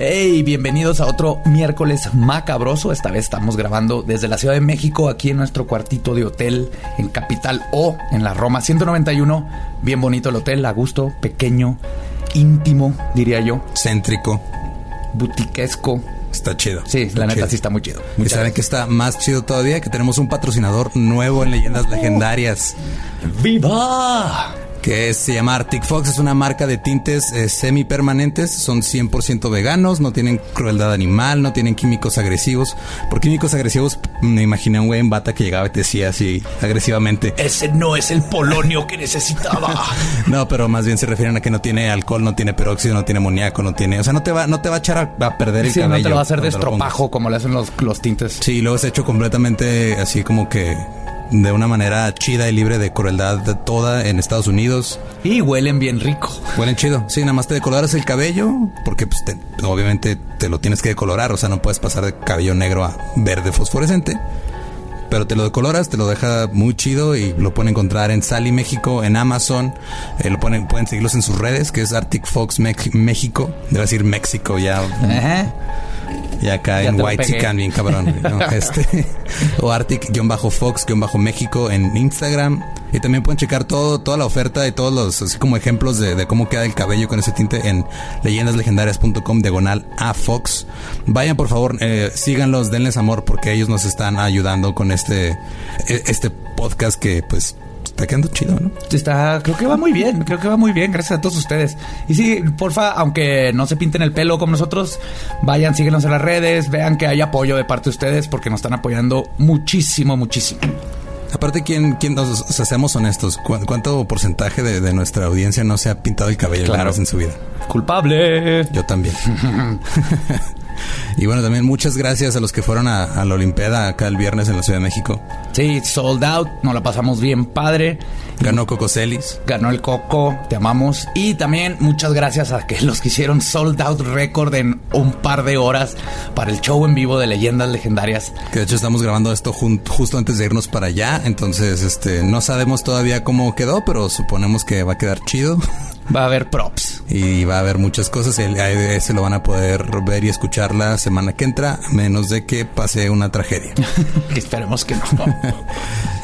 Hey, bienvenidos a otro miércoles macabroso. Esta vez estamos grabando desde la Ciudad de México, aquí en nuestro cuartito de hotel en Capital O, en la Roma 191. Bien bonito el hotel, a gusto, pequeño, íntimo, diría yo. Céntrico. Butiquesco. Está chido. Sí, la neta Chido. sí está muy chido. Y saben que está más chido todavía que tenemos un patrocinador nuevo en Leyendas Legendarias. ¡Viva! Que se llama Arctic Fox, es una marca de tintes eh, semipermanentes, son 100% veganos, no tienen crueldad animal, no tienen químicos agresivos. Por químicos agresivos me imaginé a un güey en bata que llegaba y te decía así agresivamente. Ese no es el polonio que necesitaba. No, pero más bien se refieren a que no tiene alcohol, no tiene peróxido, no tiene amoníaco, no tiene, o sea, no te va, no te va a echar a, a perder el sí, cabello. no te lo va a hacer de estropajo como le hacen los, los tintes. Sí, luego es hecho completamente así como que de una manera chida y libre de crueldad de toda en Estados Unidos. Y huelen bien rico. Huelen chido. Sí, nada más te decoloras el cabello porque pues te- obviamente te lo tienes que decolorar, o sea, no puedes pasar de cabello negro a verde fosforescente. Pero te lo decoloras, te lo deja muy chido y lo pueden encontrar en Sally México, en Amazon. Eh, lo ponen, pueden seguirlos en sus redes, que es Arctic Fox México. Debe decir México ya. Ajá. Y acá Ya en White. Chican, bien cabrón. ¿no? Este, o Arctic-Fox-México en Instagram. Y también pueden checar todo, toda la oferta y todos los así como ejemplos de, de cómo queda el cabello con ese tinte en leyendaslegendarias.com diagonal a Fox. Vayan por favor, eh, síganlos, denles amor porque ellos nos están ayudando con este, e- este podcast que pues está quedando chido, ¿no? Está, creo que va muy bien, creo que va muy bien, gracias a todos ustedes. Y sí, porfa, aunque no se pinten el pelo como nosotros, vayan, síguenos en las redes, vean que hay apoyo de parte de ustedes porque nos están apoyando muchísimo, muchísimo. Aparte, ¿quién, quién nos, o sea, seamos honestos, ¿cu- ¿cuánto porcentaje de, de nuestra audiencia no se ha pintado el cabello Claro. en su vida? Culpable. Yo también. y bueno, también muchas gracias a los que fueron a, a la Olimpiada acá el viernes en la Ciudad de México. Sí, sold out, nos la pasamos bien padre. Ganó Coco Celis. Ganó el Coco, te amamos. Y también muchas gracias a que los que hicieron sold out record en un par de horas para el show en vivo de leyendas legendarias. Que de hecho estamos grabando esto justo antes de irnos para allá. Entonces, este, no sabemos todavía cómo quedó, pero suponemos que va a quedar chido. Va a haber props. Y va a haber muchas cosas. El, ese lo van a poder ver y escuchar la semana que entra, a menos de que pase una tragedia. Esperemos que no.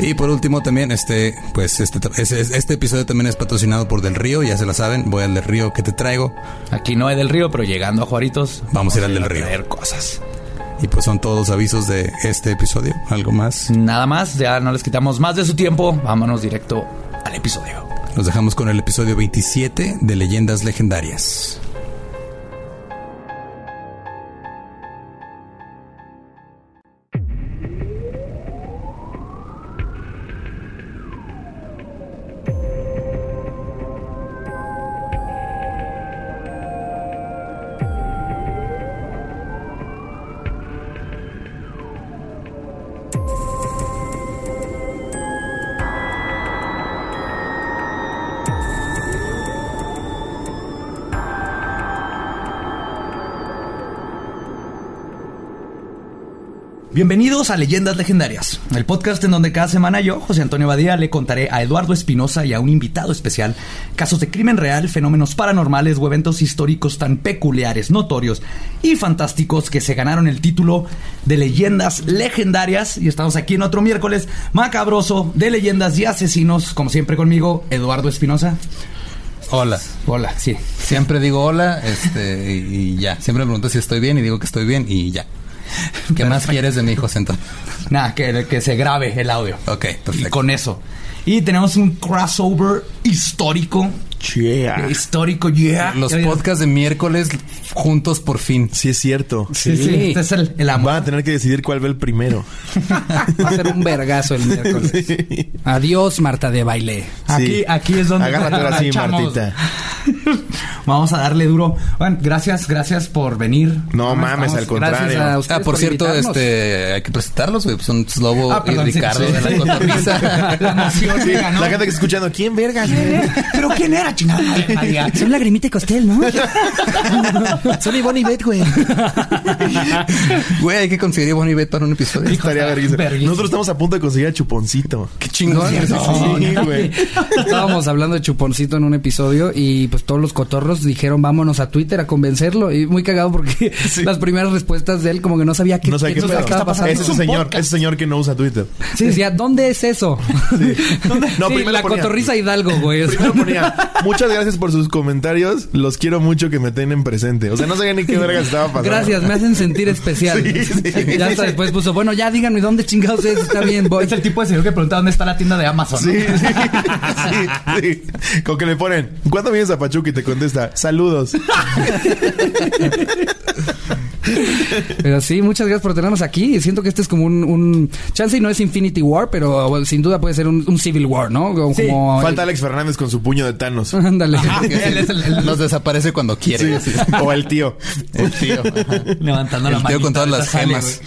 Y por último también, este, pues este, este, este episodio también es patrocinado por Del Río, ya se la saben, voy al Del Río que te traigo. Aquí no hay del río, pero llegando a Juaritos, Vamos a ir al del río. traer cosas. Y pues son todos los avisos de este episodio. ¿Algo más? Nada más, ya no les quitamos más de su tiempo. Vámonos directo al episodio. Los dejamos con el episodio 27 de Leyendas Legendarias. Bienvenidos a Leyendas Legendarias, el podcast en donde cada semana yo, José Antonio Badía, le contaré a Eduardo Espinosa y a un invitado especial casos de crimen real, fenómenos paranormales o eventos históricos tan peculiares, notorios y fantásticos que se ganaron el título de Leyendas Legendarias. Y estamos aquí en otro miércoles macabroso de Leyendas y Asesinos, como siempre conmigo, Eduardo Espinosa. Hola. Hola, sí. Siempre digo hola, este, y, y ya. Siempre me pregunto si estoy bien y digo que estoy bien y ya. ¿Qué más quieres de mi José Antonio? Nada, que, que se grabe el audio. Ok, Y perfecto. con eso. Y tenemos un crossover histórico. Yeah. Histórico, yeah. Los podcasts de miércoles juntos por fin. Sí, es cierto. Sí, sí. Este es el, el amor. Van a tener que decidir cuál ve el primero. Va a ser un vergazo el miércoles. Adiós, Marta de baile. Aquí, Sí. aquí es donde Agárrate ahora sí. Martita. Vamos a darle duro. Bueno, gracias, gracias por venir. No mames, Estamos- al contrario. Gracias a ustedes Ah, por cierto, invitarnos. este, hay que presentarlos, güey. Son Slobo Ah, perdón, y sí, Ricardo sí. de la cotorriza. La emoción Sí, me ganó. la gente que está escuchando, ¿quién vergas? ¿Pero quién era, chingada? Son lagrimita y costel, ¿no? Son Ivonne y Beth, güey. Güey, hay que conseguir a Bonnie Bet para un episodio. Estaría verguísima. Nosotros estamos a punto de conseguir a Chuponcito. Qué chingón. Sí, güey. Estábamos hablando de Chuponcito en un episodio y pues todos los cotorros dijeron vámonos a Twitter a convencerlo. Y muy cagado porque las primeras respuestas de él como que no sabía qué, No sé qué qué estaba pasando. Es ese señor, ese señor que no usa Twitter. Sí, decía, ¿dónde es eso? No, Sí, primero la ponía- cotorriza Hidalgo, güey. Primero ponía, muchas gracias por sus comentarios, los quiero mucho que me tengan presente. O sea, no sabía ni qué vergas estaba pasando. Gracias, me hacen sentir especial. Sí, sí. Ya hasta después puso, bueno, ya díganme dónde chingados es, está bien, voy. Es el tipo de señor que pregunta dónde está la tienda de Amazon. Sí, sí, sí, sí. Con que le ponen, ¿cuándo vienes a Pachuca? Y te contesta, saludos. Pero sí, muchas gracias por tenernos aquí. Siento que este es como un, un chance y no es Infinity War, pero bueno, sin duda puede ser un, un Civil War, ¿no? Como, Sí, como- Falta Alex Fernández con su puño de Thanos. Ándale. Nos desaparece cuando quiere. Sí, O el tío. El tío. ajá. levantando la El tío con todas las sale, gemas.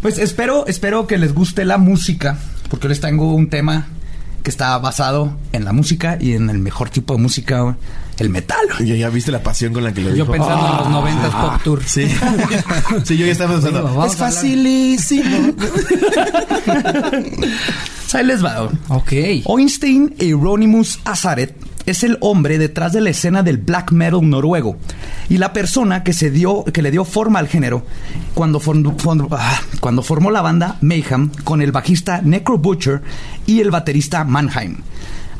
Pues espero, espero que les guste la música, porque les tengo un tema que está basado en la música y en el mejor tipo de música, el metal. Ya, ya viste la pasión con la que lo Yo dijo. pensando en los noventas Pop Tour. Sí. sí, yo ya estaba pensando. Es facilísimo. Ahí les va. Ok. Oinstein Euronymous Azaret es el hombre detrás de la escena del black metal noruego y la persona que se dio que le dio forma al género cuando, ah, cuando formó la banda Mayhem con el bajista Necro Butcher y el baterista Mannheim.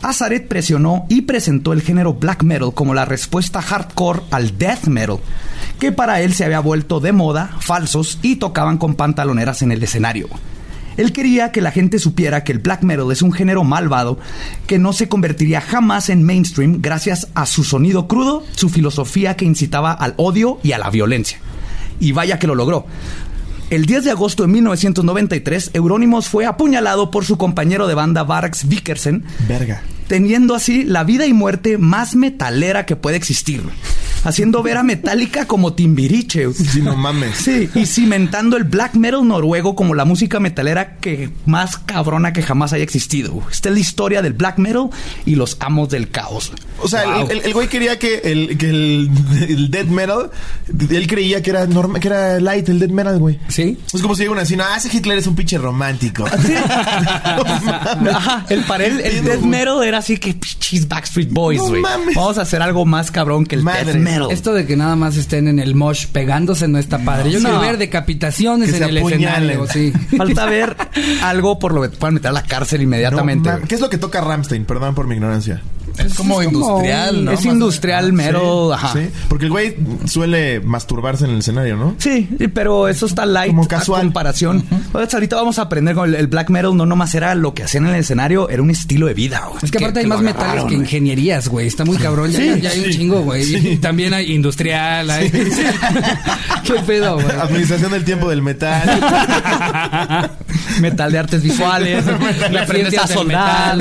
Azaret presionó y presentó el género black metal como la respuesta hardcore al death metal, que para él se había vuelto de moda, falsos y tocaban con pantaloneras en el escenario. Él quería que la gente supiera que el black metal es un género malvado que no se convertiría jamás en mainstream gracias a su sonido crudo, su filosofía que incitaba al odio y a la violencia. Y vaya que lo logró. El 10 de agosto de 1993, Euronymous fue apuñalado por su compañero de banda Vargs Vikersen, Verga. Teniendo así la vida y muerte más metalera que puede existir. Haciendo ver a Metallica como Timbiriche. Sí, no mames. Sí, y cimentando el black metal noruego como la música metalera que más cabrona que jamás haya existido. Esta es la historia del black metal y los amos del caos. O sea, el- Wow. el, el güey quería que el, que el, el death metal, él creía que era que era light el death metal, güey. Sí. Es como si llegan así, no, ese Hitler es un pinche romántico. Ajá, el para él, el death metal era así que pichis Backstreet Boys, No güey. mames. Vamos a hacer algo más cabrón que el Madre. death metal. Esto de que nada más estén en el mosh pegándose no está padre. Yo No. quiero ver decapitaciones Que en el apuñalen. escenario, sí. Falta ver algo por lo que te puedan meter a la cárcel No inmediatamente. ¿Qué es lo que toca Ramstein? Perdón por mi ignorancia. Es como Es industrial, ¿no? es industrial metal, Sí, ajá. sí. Porque el güey suele masturbarse en el escenario, ¿no? Sí, pero eso está light Como casual. a comparación. Pues ahorita vamos a aprender con el, el black metal. No nomás era lo que hacían en el escenario, era un estilo de vida. güey. Es que aparte hay más metales agarraron, que ingenierías, güey. Está muy cabrón. Ya, Sí, ya- ya hay un sí. chingo, güey. Y también hay industrial. Hay... ¿Qué pedo, güey? Administración del tiempo del metal. Metal de artes visuales. le aprendes a soldar,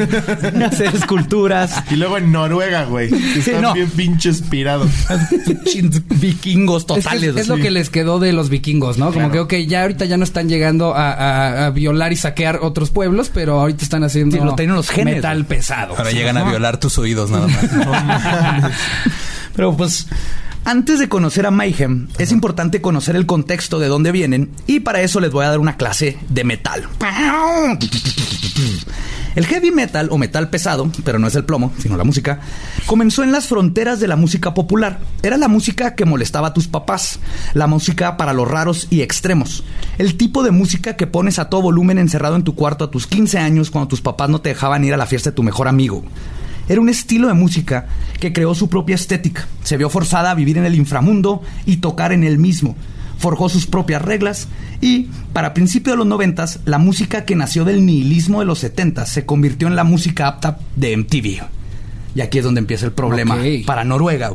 hacer esculturas. y luego en Noruega, güey. Están no. bien pinches pirados. Vikingos Es, que totales. es, es lo que les quedó de los vikingos, ¿no? Como que, ok, ya ahorita ya no están llegando a, a- a violar y saquear otros pueblos, pero ahorita están haciendo Sí, lo tienen los genes, metal pesado. Ahora llegan a violar tus oídos nada más. Pero pues Antes de conocer a Mayhem, es importante conocer el contexto de dónde vienen y para eso les voy a dar una clase de metal. El heavy metal o metal pesado, pero no es el plomo, sino la música, comenzó en las fronteras de la música popular. Era la música que molestaba a tus papás, la música para los raros y extremos, el tipo de música que pones a todo volumen encerrado en tu cuarto a tus 15 años cuando tus papás no te dejaban ir a la fiesta de tu mejor amigo. Era un estilo de música que creó su propia estética. Se vio forzada a vivir en el inframundo y tocar en el mismo. Forjó sus propias reglas y, para principios de los noventas, la música que nació del nihilismo de los setentas se convirtió en la música apta de MTV. Y aquí es donde empieza el problema para Noruega.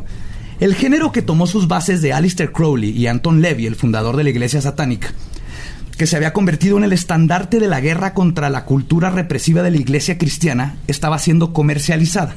El género que tomó sus bases de Aleister Crowley y Anton Levy, el fundador de la iglesia satánica, que se había convertido en el estandarte de la guerra contra la cultura represiva de la iglesia cristiana, estaba siendo comercializada.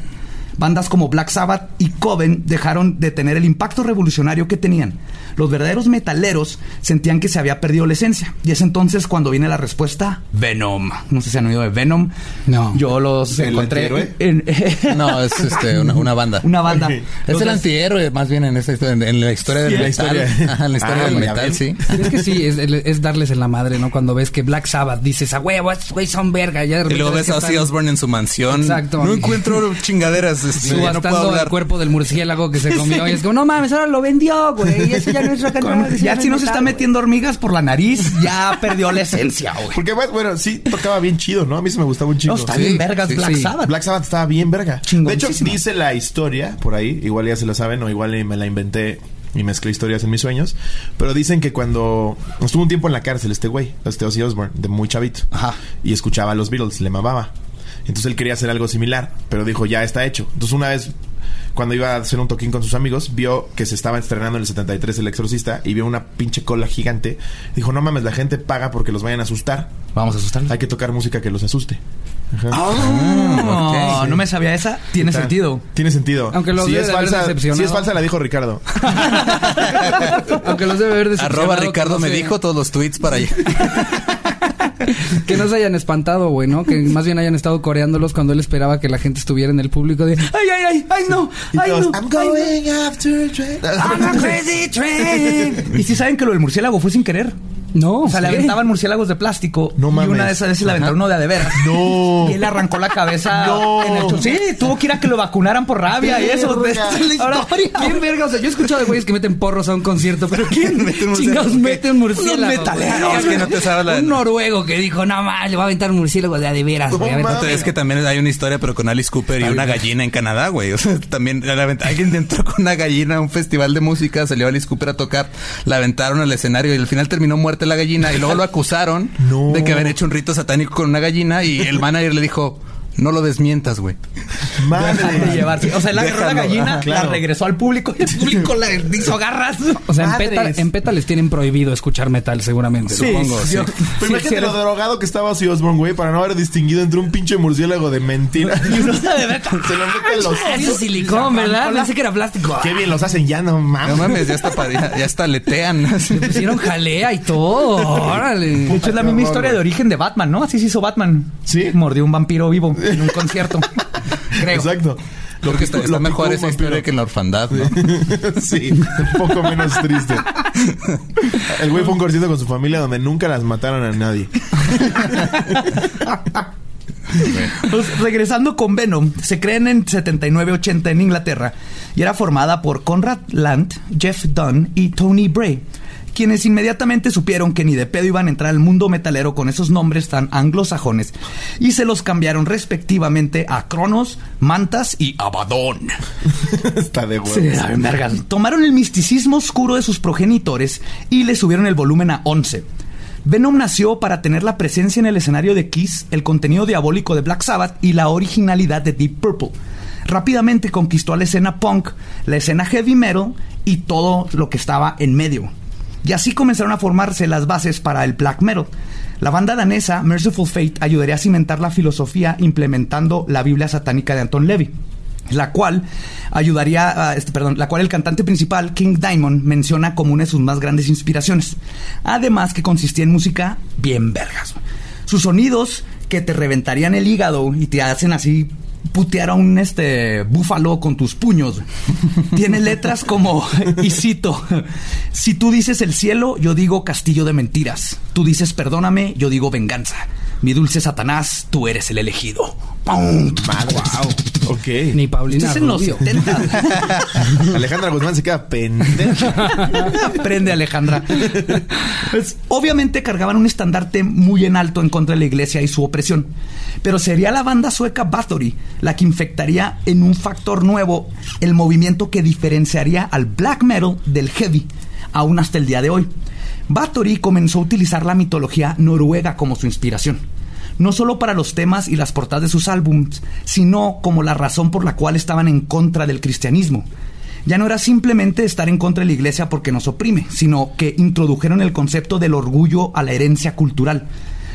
Bandas como Black Sabbath y Coven dejaron de tener el impacto revolucionario que tenían. Los verdaderos metaleros sentían que se había perdido la esencia. Y es entonces cuando viene la respuesta Venom. No sé si han oído de Venom. No. Yo los ¿El encontré antihéroe? en, No, es este, una, una banda. una banda. Es Los el antihéroe, más bien, en, esta historia, en, en la historia del Sí, la metal. historia. Ajá, en la historia Ah, del metal, sí. Es que sí, es, es darles en la madre, ¿no? Cuando ves que Black Sabbath dices, a huevo, estos güeyes son verga. Ya de Y luego ves a Ozzy están Osbourne en su mansión. Exacto. No encuentro chingaderas. este, no puedo el cuerpo del murciélago que se comió. Y es como, no mames, ahora lo vendió, güey. Y eso ya no es rock and roll. eso Ya si es no se metal, está metiendo hormigas por la nariz, ya perdió la esencia, güey. Porque, bueno, sí tocaba bien chido, ¿no? A mí sí me gustaba un chingo. No, está Sí, bien vergas sí, Black sí. Sabbath. Black Sabbath estaba bien verga. De hecho, dice la historia por ahí, igual ya se la saben o igual y me la inventé y mezclé historias en mis sueños, pero dicen que cuando estuvo un tiempo en la cárcel este güey, este Ozzy Osbourne, de muy chavito, Ajá. y escuchaba a los Beatles, le mamaba. Entonces él quería hacer algo similar, pero dijo, ya está hecho. Entonces una vez, cuando iba a hacer un toquín con sus amigos, vio que se estaba estrenando en el 73 El Exorcista y vio una pinche cola gigante. Dijo, no mames, la gente paga porque los vayan a asustar. Vamos a asustarlos. Hay que tocar música que los asuste. Ajá. Ah, no me sabía esa. Tiene Está- sentido. Tiene sentido. Aunque los si debe es falsa, decepcionado. si es falsa la dijo Ricardo. Aunque los debe haber decepcionado, Arroba Ricardo me dijo todos los tweets para allá. Que no se hayan espantado, güey, ¿no? Que más bien hayan estado coreándolos cuando él esperaba que la gente estuviera en el público de... ¡Ay, ay, ay! ¡Ay, no! ¡Ay, no! I'm ay, no". going after a train. I'm a crazy train. Y si saben que lo del murciélago fue sin querer. No, O sea, le aventaban murciélagos de plástico. No y mames. una de esas veces le aventaron uno de a de veras. No. Y él arrancó la cabeza. No. en el sí, tuvo que ir a que lo vacunaran por rabia y eso. Esa es la Ahora. ¿quién verga? O sea, yo he escuchado de güeyes que meten porros a un concierto, pero ¿quién Mete un chingados murciélago? metaleros, es que no te sabes la- Un noruego que dijo, no más, le va a aventar un murciélago de a de veras, güey. a ver, No No ves que también hay una historia, pero con Alice Cooper y una gallina en Canadá, güey. O sea, también alguien entró con una gallina a un festival de música, salió Alice Cooper a tocar, la aventaron al escenario y al final terminó muerta la gallina y luego lo acusaron No. de que habían hecho un rito satánico con una gallina y el manager le dijo, no lo desmientas, güey. de Madre. llevarse. O sea, él agarró la gallina, ajá, claro. la regresó al público y el público la hizo garras. O sea, en. Peta, en Peta les tienen prohibido escuchar metal, seguramente. Sí, supongo. sí. yo- Pero sí, imagínate sí, lo drogado que estaba Ozzy Osbourne, güey, para no haber distinguido entre un pinche murciélago de mentira. Y uno de verdad. Se lo mete en los Eso es silicón, ¿verdad? Pensé que era plástico. Qué bien los hacen ya, no mames. No mames, ya está, ya, ya está letean. Le pusieron jalea y todo. Órale. De hecho, es la misma historia de origen de Batman, ¿no? Así se hizo Batman. Sí. Mordió un vampiro vivo en un concierto. Creo. Exacto. Creo que está, está lo mejor esa historia que en la orfandad, ¿no? sí, un poco menos triste. El güey fue un concierto con su familia donde nunca las mataron a nadie. Pues, regresando con Venom, se creen en 79-80 en Inglaterra y era formada por Conrad Land, Jeff Dunn y Tony Bray, quienes inmediatamente supieron que ni de pedo iban a entrar al mundo metalero con esos nombres tan anglosajones y se los cambiaron respectivamente a Cronos, Mantas y Abaddon. Está de huevos. Sí. Tomaron el misticismo oscuro de sus progenitores y le subieron el volumen a 11. Venom nació para tener la presencia en el escenario de Kiss, el contenido diabólico de Black Sabbath y la originalidad de Deep Purple. Rápidamente conquistó a la escena punk, la escena heavy metal y todo lo que estaba en medio. Y así comenzaron a formarse las bases para el black metal. La banda danesa Merciful Fate ayudaría a cimentar la filosofía implementando la Biblia satánica de Anton Levy la cual ayudaría, a, este, perdón, la cual el cantante principal, King Diamond, menciona como una de sus más grandes inspiraciones. Además que consistía en música bien vergas. Sus sonidos que te reventarían el hígado y te hacen así putear a un este búfalo con tus puños. Tiene letras como, y cito, si tú dices el cielo, yo digo castillo de mentiras. Tú dices perdóname, yo digo venganza. Mi dulce Satanás, tú eres el elegido. ¡Pum! Wow. Ok. Ni Paulina en los Rubio. 70. Alejandra Guzmán se queda pendeja. Aprende, Alejandra. Pues, obviamente cargaban un estandarte muy en alto en contra de la iglesia y su opresión. Pero sería la banda sueca Bathory la que infectaría en un factor nuevo el movimiento que diferenciaría al black metal del heavy, aún hasta el día de hoy. Bathory comenzó a utilizar la mitología noruega como su inspiración. No solo para los temas y las portadas de sus álbums, sino como la razón por la cual estaban en contra del cristianismo. Ya no era simplemente estar en contra de la iglesia porque nos oprime, sino que introdujeron el concepto del orgullo a la herencia cultural,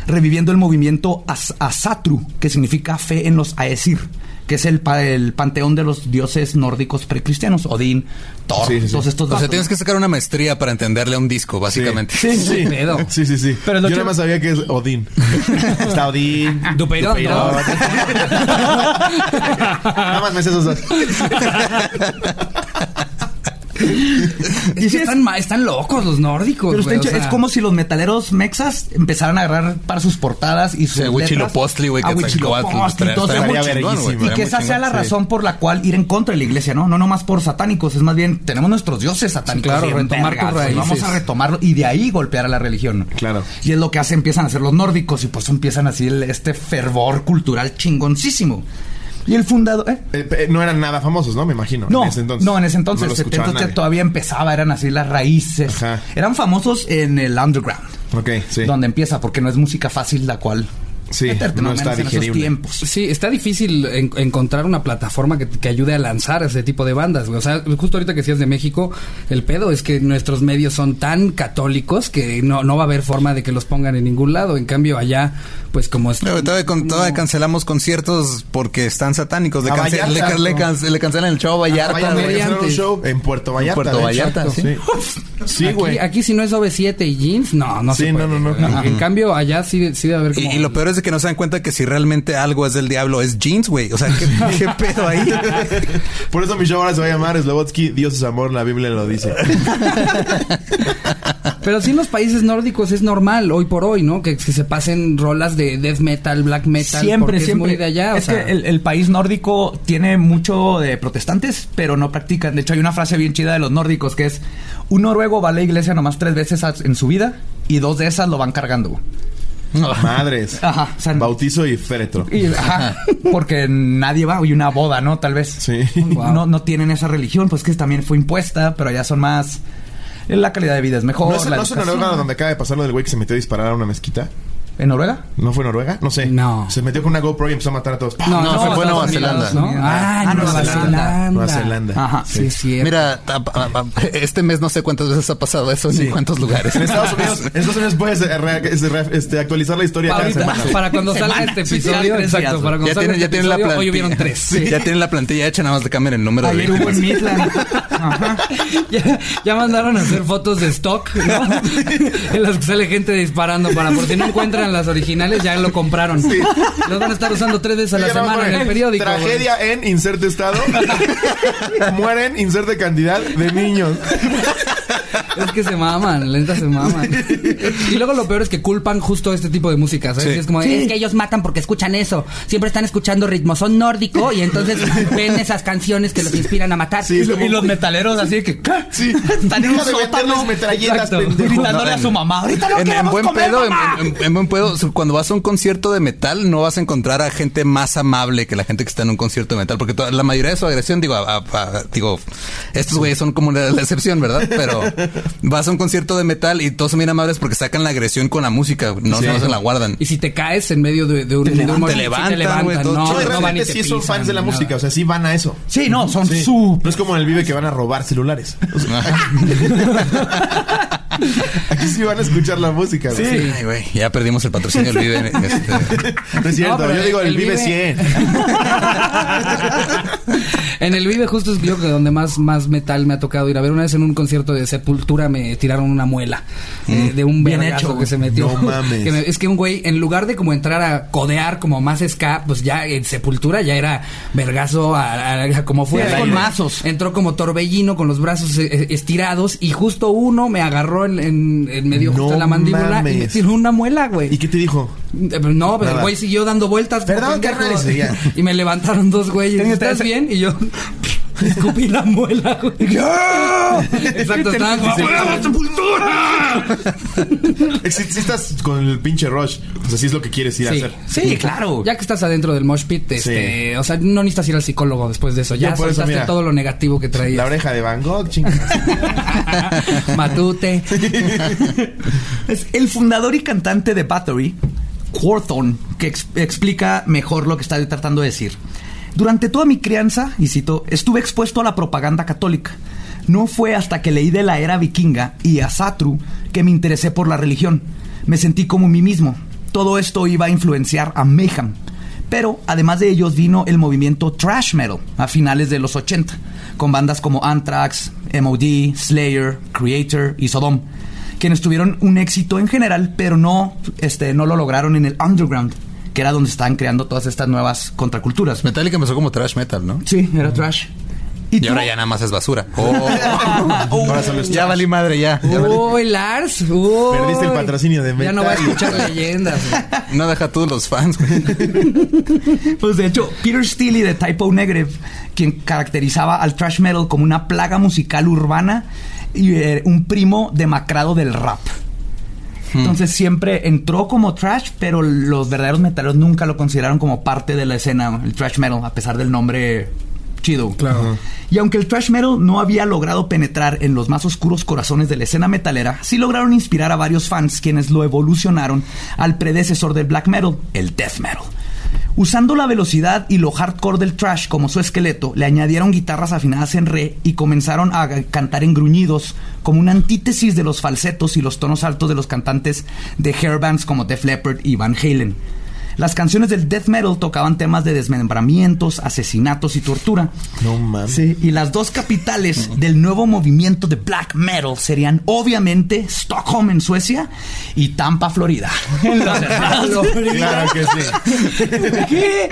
reviviendo el movimiento As- Asatru, que significa fe en los Aesir, que es el, pa- el panteón de los dioses nórdicos precristianos, Odín, Thor, Sí, sí, sí. todos estos O sea, tienes que sacar una maestría para entenderle a un disco, básicamente. Sí, Sí, sí, sí, sí. Pero lo Yo que- nada más sabía que es Odín. Está Odín. Dupeirón, Dupeirón. ¿no? nada más me sé esos dos. Y sí, están, locos los nórdicos. Pero está o sea, es como si los metaleros mexas empezaran a agarrar para sus portadas y sus Sí, Huitzilopochtli, güey, letras que a sacó a- Huitzilopochtli, todo estaría eso. muy chingón, güey. verguísima. Y que esa sea la sí. razón por la cual ir en contra de la iglesia, ¿no? No nomás por satánicos, es más bien, tenemos nuestros dioses satánicos. claro, bien retomar vergas, tus raíces. Vamos a retomarlo y de ahí golpear a la religión. Claro. Y es lo que hace, empiezan a hacer los nórdicos y pues empiezan así el- este fervor cultural chingoncísimo. Y el fundador... ¿eh? Eh, eh, no eran nada famosos, ¿no? Me imagino. No, en ese entonces. no, en ese entonces, No 70 nadie. todavía empezaba, eran así las raíces. Ajá. Eran famosos en el underground. Ok, sí. donde empieza, porque no es música fácil la cual Sí, meterte, no está en esos tiempos. Sí, está difícil en- encontrar una plataforma que, que ayude a lanzar ese tipo de bandas. güey. O sea, justo ahorita que decías de México, el pedo es que nuestros medios son tan católicos que no, no va a haber forma de que los pongan en ningún lado. En cambio, allá, pues como es. Todavía, con- todavía cancelamos conciertos porque están satánicos. Le, cance- Vallarta, le, le le cancelan el show a Vallarta. Un show en Puerto Vallarta. Puerto de hecho. Vallarta, Sí. Sí, aquí, güey. aquí si no es OV7 y jeans, no, no Sí, se puede. no, no, no. En cambio, allá sí, sí debe haber Y, como... y lo peor es de que no se dan cuenta que si realmente algo es del diablo es jeans, güey. O sea, ¿qué, qué pedo ahí? Por eso mi show ahora se va a llamar Slobotsky, Dios es amor, la Biblia lo dice. Pero sí en los países nórdicos es normal, hoy por hoy, ¿no? Que, que se pasen rolas de death metal, black metal. Siempre, porque siempre. Es muy de allá, o es sea... que el, el país nórdico tiene mucho de protestantes, pero no practican. De hecho, hay una frase bien chida de los nórdicos que es: un noruego va a la iglesia nomás tres veces en su vida y dos de esas lo van cargando. güey. Madres. Ajá, o sea, Bautizo y féretro. y- ajá, porque nadie va, y una boda, ¿no? Tal vez. Sí. Wow. No, no tienen esa religión, pues que también fue impuesta, pero allá son más. La calidad de vida es mejor. ¿No es, la no es donde acaba de pasar lo del güey que se metió a disparar a una mezquita? ¿En Noruega? ¿No fue Noruega? No sé. No. Se metió con una GoPro y empezó a matar a todos. No, fue- fue Estados Nueva Zelanda. ¿no? Ah, Ah, Nueva Nueva Zelanda. Nueva Zelanda. Ajá. Sí, cierto. Mira, pa- este mes no sé cuántas veces ha pasado eso ni en cuántos lugares. En Estados Unidos, en Estados Unidos puedes eh, re- este, re- este, actualizar la historia cada Ahorita, semana. para cuando salga Semana. este Sí, episodio, ya exacto, para cuando Ya tienen, ya este tienen la plantilla. hoy hubieron tres. Ya tienen la plantilla hecha, nada más de cambiar el número de Ayer hubo en Midland. Ajá. ya, ya mandaron a hacer fotos de stock, ¿no? en las que sale gente disparando para por si no encuentran las originales, ya lo compraron. Los van a estar usando tres veces a la semana en el periódico. güey. Tragedia en inserte estado. Mueren inserte cantidad de niños. Es que se maman, lenta se maman. Y luego lo peor es que culpan justo este tipo de música, ¿sabes? Sí. Es como, es que ellos matan porque escuchan eso. Siempre están escuchando ritmo, son nórdico y entonces ven esas canciones que los inspiran a matar. Sí, Y los metaleros así que. Sí. están en un sótano metralletas, gritándole a su mamá. Ahorita no en, en buen comer, pedo, en, mamá". en- en buen pedo, cuando vas a un concierto de metal, no vas a encontrar a gente más amable que la gente que está en un concierto de metal, porque toda- la mayoría de su agresión, digo, a- a- a- digo, estos güeyes son como la, la excepción, ¿verdad? Pero vas a un concierto de metal y todos son bien amables porque sacan la agresión con la música, no, Sí. no se la guardan. Y si te caes en medio de, de un, de un levantan, te sí te levantan, güey, todo no, No, van y realmente te sí son pisan, fans de la música, nada. o sea, sí van a eso. Sí, no, son Sí. súper. No es como en el Vive que van a robar celulares. O sea, Aquí sí van a escuchar la música. Ay, güey, ya perdimos el patrocinio del Vive. este. No es cierto, yo digo el, el Vive Vive- 100. En el Vive justo es creo que donde más, más metal me ha tocado ir a ver. Una vez en un concierto de Sepultura me tiraron una muela eh, de un Bien vergazo hecho, que se metió. No mames. Que me- es que un güey, en lugar de como entrar a codear como más ska, pues ya en Sepultura ya era vergazo a, a- a- como fue. Sí, con mazos. Entró como torbellino con los brazos eh, eh, estirados y justo uno me agarró en, en, en medio No justo de la mandíbula y me tiró una muela, güey. ¿Y qué te dijo? Pero No, pero el güey siguió dando vueltas. Perdón, carnal, y me levantaron dos güeyes. ¿Estás bien? Y yo escupí la muela, güey. Exacto, estaban como, ¡Fuera, sepultura! Si, si estás con el pinche rush, pues así es lo que quieres ir Sí. a hacer. Sí, claro. Ya que estás adentro del mosh pit, este, o sea, no necesitas ir al psicólogo después de eso. Ya Yo por eso, soltaste mira, todo lo negativo que La traías. oreja de Van Gogh, chingas. Matute. Es el fundador y cantante de Battery, Quorthon, que ex- explica mejor lo que está tratando de decir. Durante toda mi crianza, y cito, estuve expuesto a la propaganda católica. No fue hasta que leí de la era vikinga y a Satru que me interesé por la religión. Me sentí como mí mismo. Todo esto iba a influenciar a Mayhem. Pero además de ellos vino el movimiento thrash metal a finales de los 80, con bandas como Anthrax, MOD, Slayer, Creator y Sodom, quienes tuvieron un éxito en general, pero no, este, no lo lograron en el underground, que era donde estaban creando todas estas nuevas contraculturas. Metallica empezó como trash metal, ¿no? Sí, era thrash. Y ahora ya nada más es basura. Ahora solo es ya trash. valí madre, ya. ya valí. Uy, Lars. Uy. Perdiste el patrocinio de Ya no va a Metallica. escuchar leyendas. güey. No deja a todos los fans, güey. Pues de hecho, Peter Steele de Typo Negative, quien caracterizaba al thrash metal como una plaga musical urbana y eh, un primo demacrado del rap. Entonces siempre entró como trash, pero los verdaderos metaleros nunca lo consideraron como parte de la escena, el thrash metal, a pesar del nombre chido. Claro. Y aunque el thrash metal no había logrado penetrar en los más oscuros corazones de la escena metalera, sí lograron inspirar a varios fans quienes lo evolucionaron al predecesor del black metal, el death metal. Usando la velocidad y lo hardcore del trash como su esqueleto, le añadieron guitarras afinadas en re y comenzaron a cantar en gruñidos, como una antítesis de los falsetos y los tonos altos de los cantantes de hair bands como Def Leppard y Van Halen. Las canciones del death metal tocaban temas de desmembramientos, asesinatos y tortura. No mames. Sí, y las dos capitales del nuevo movimiento de black metal serían obviamente Stockholm en Suecia y Tampa, Florida. Claro que sí. ¿Qué?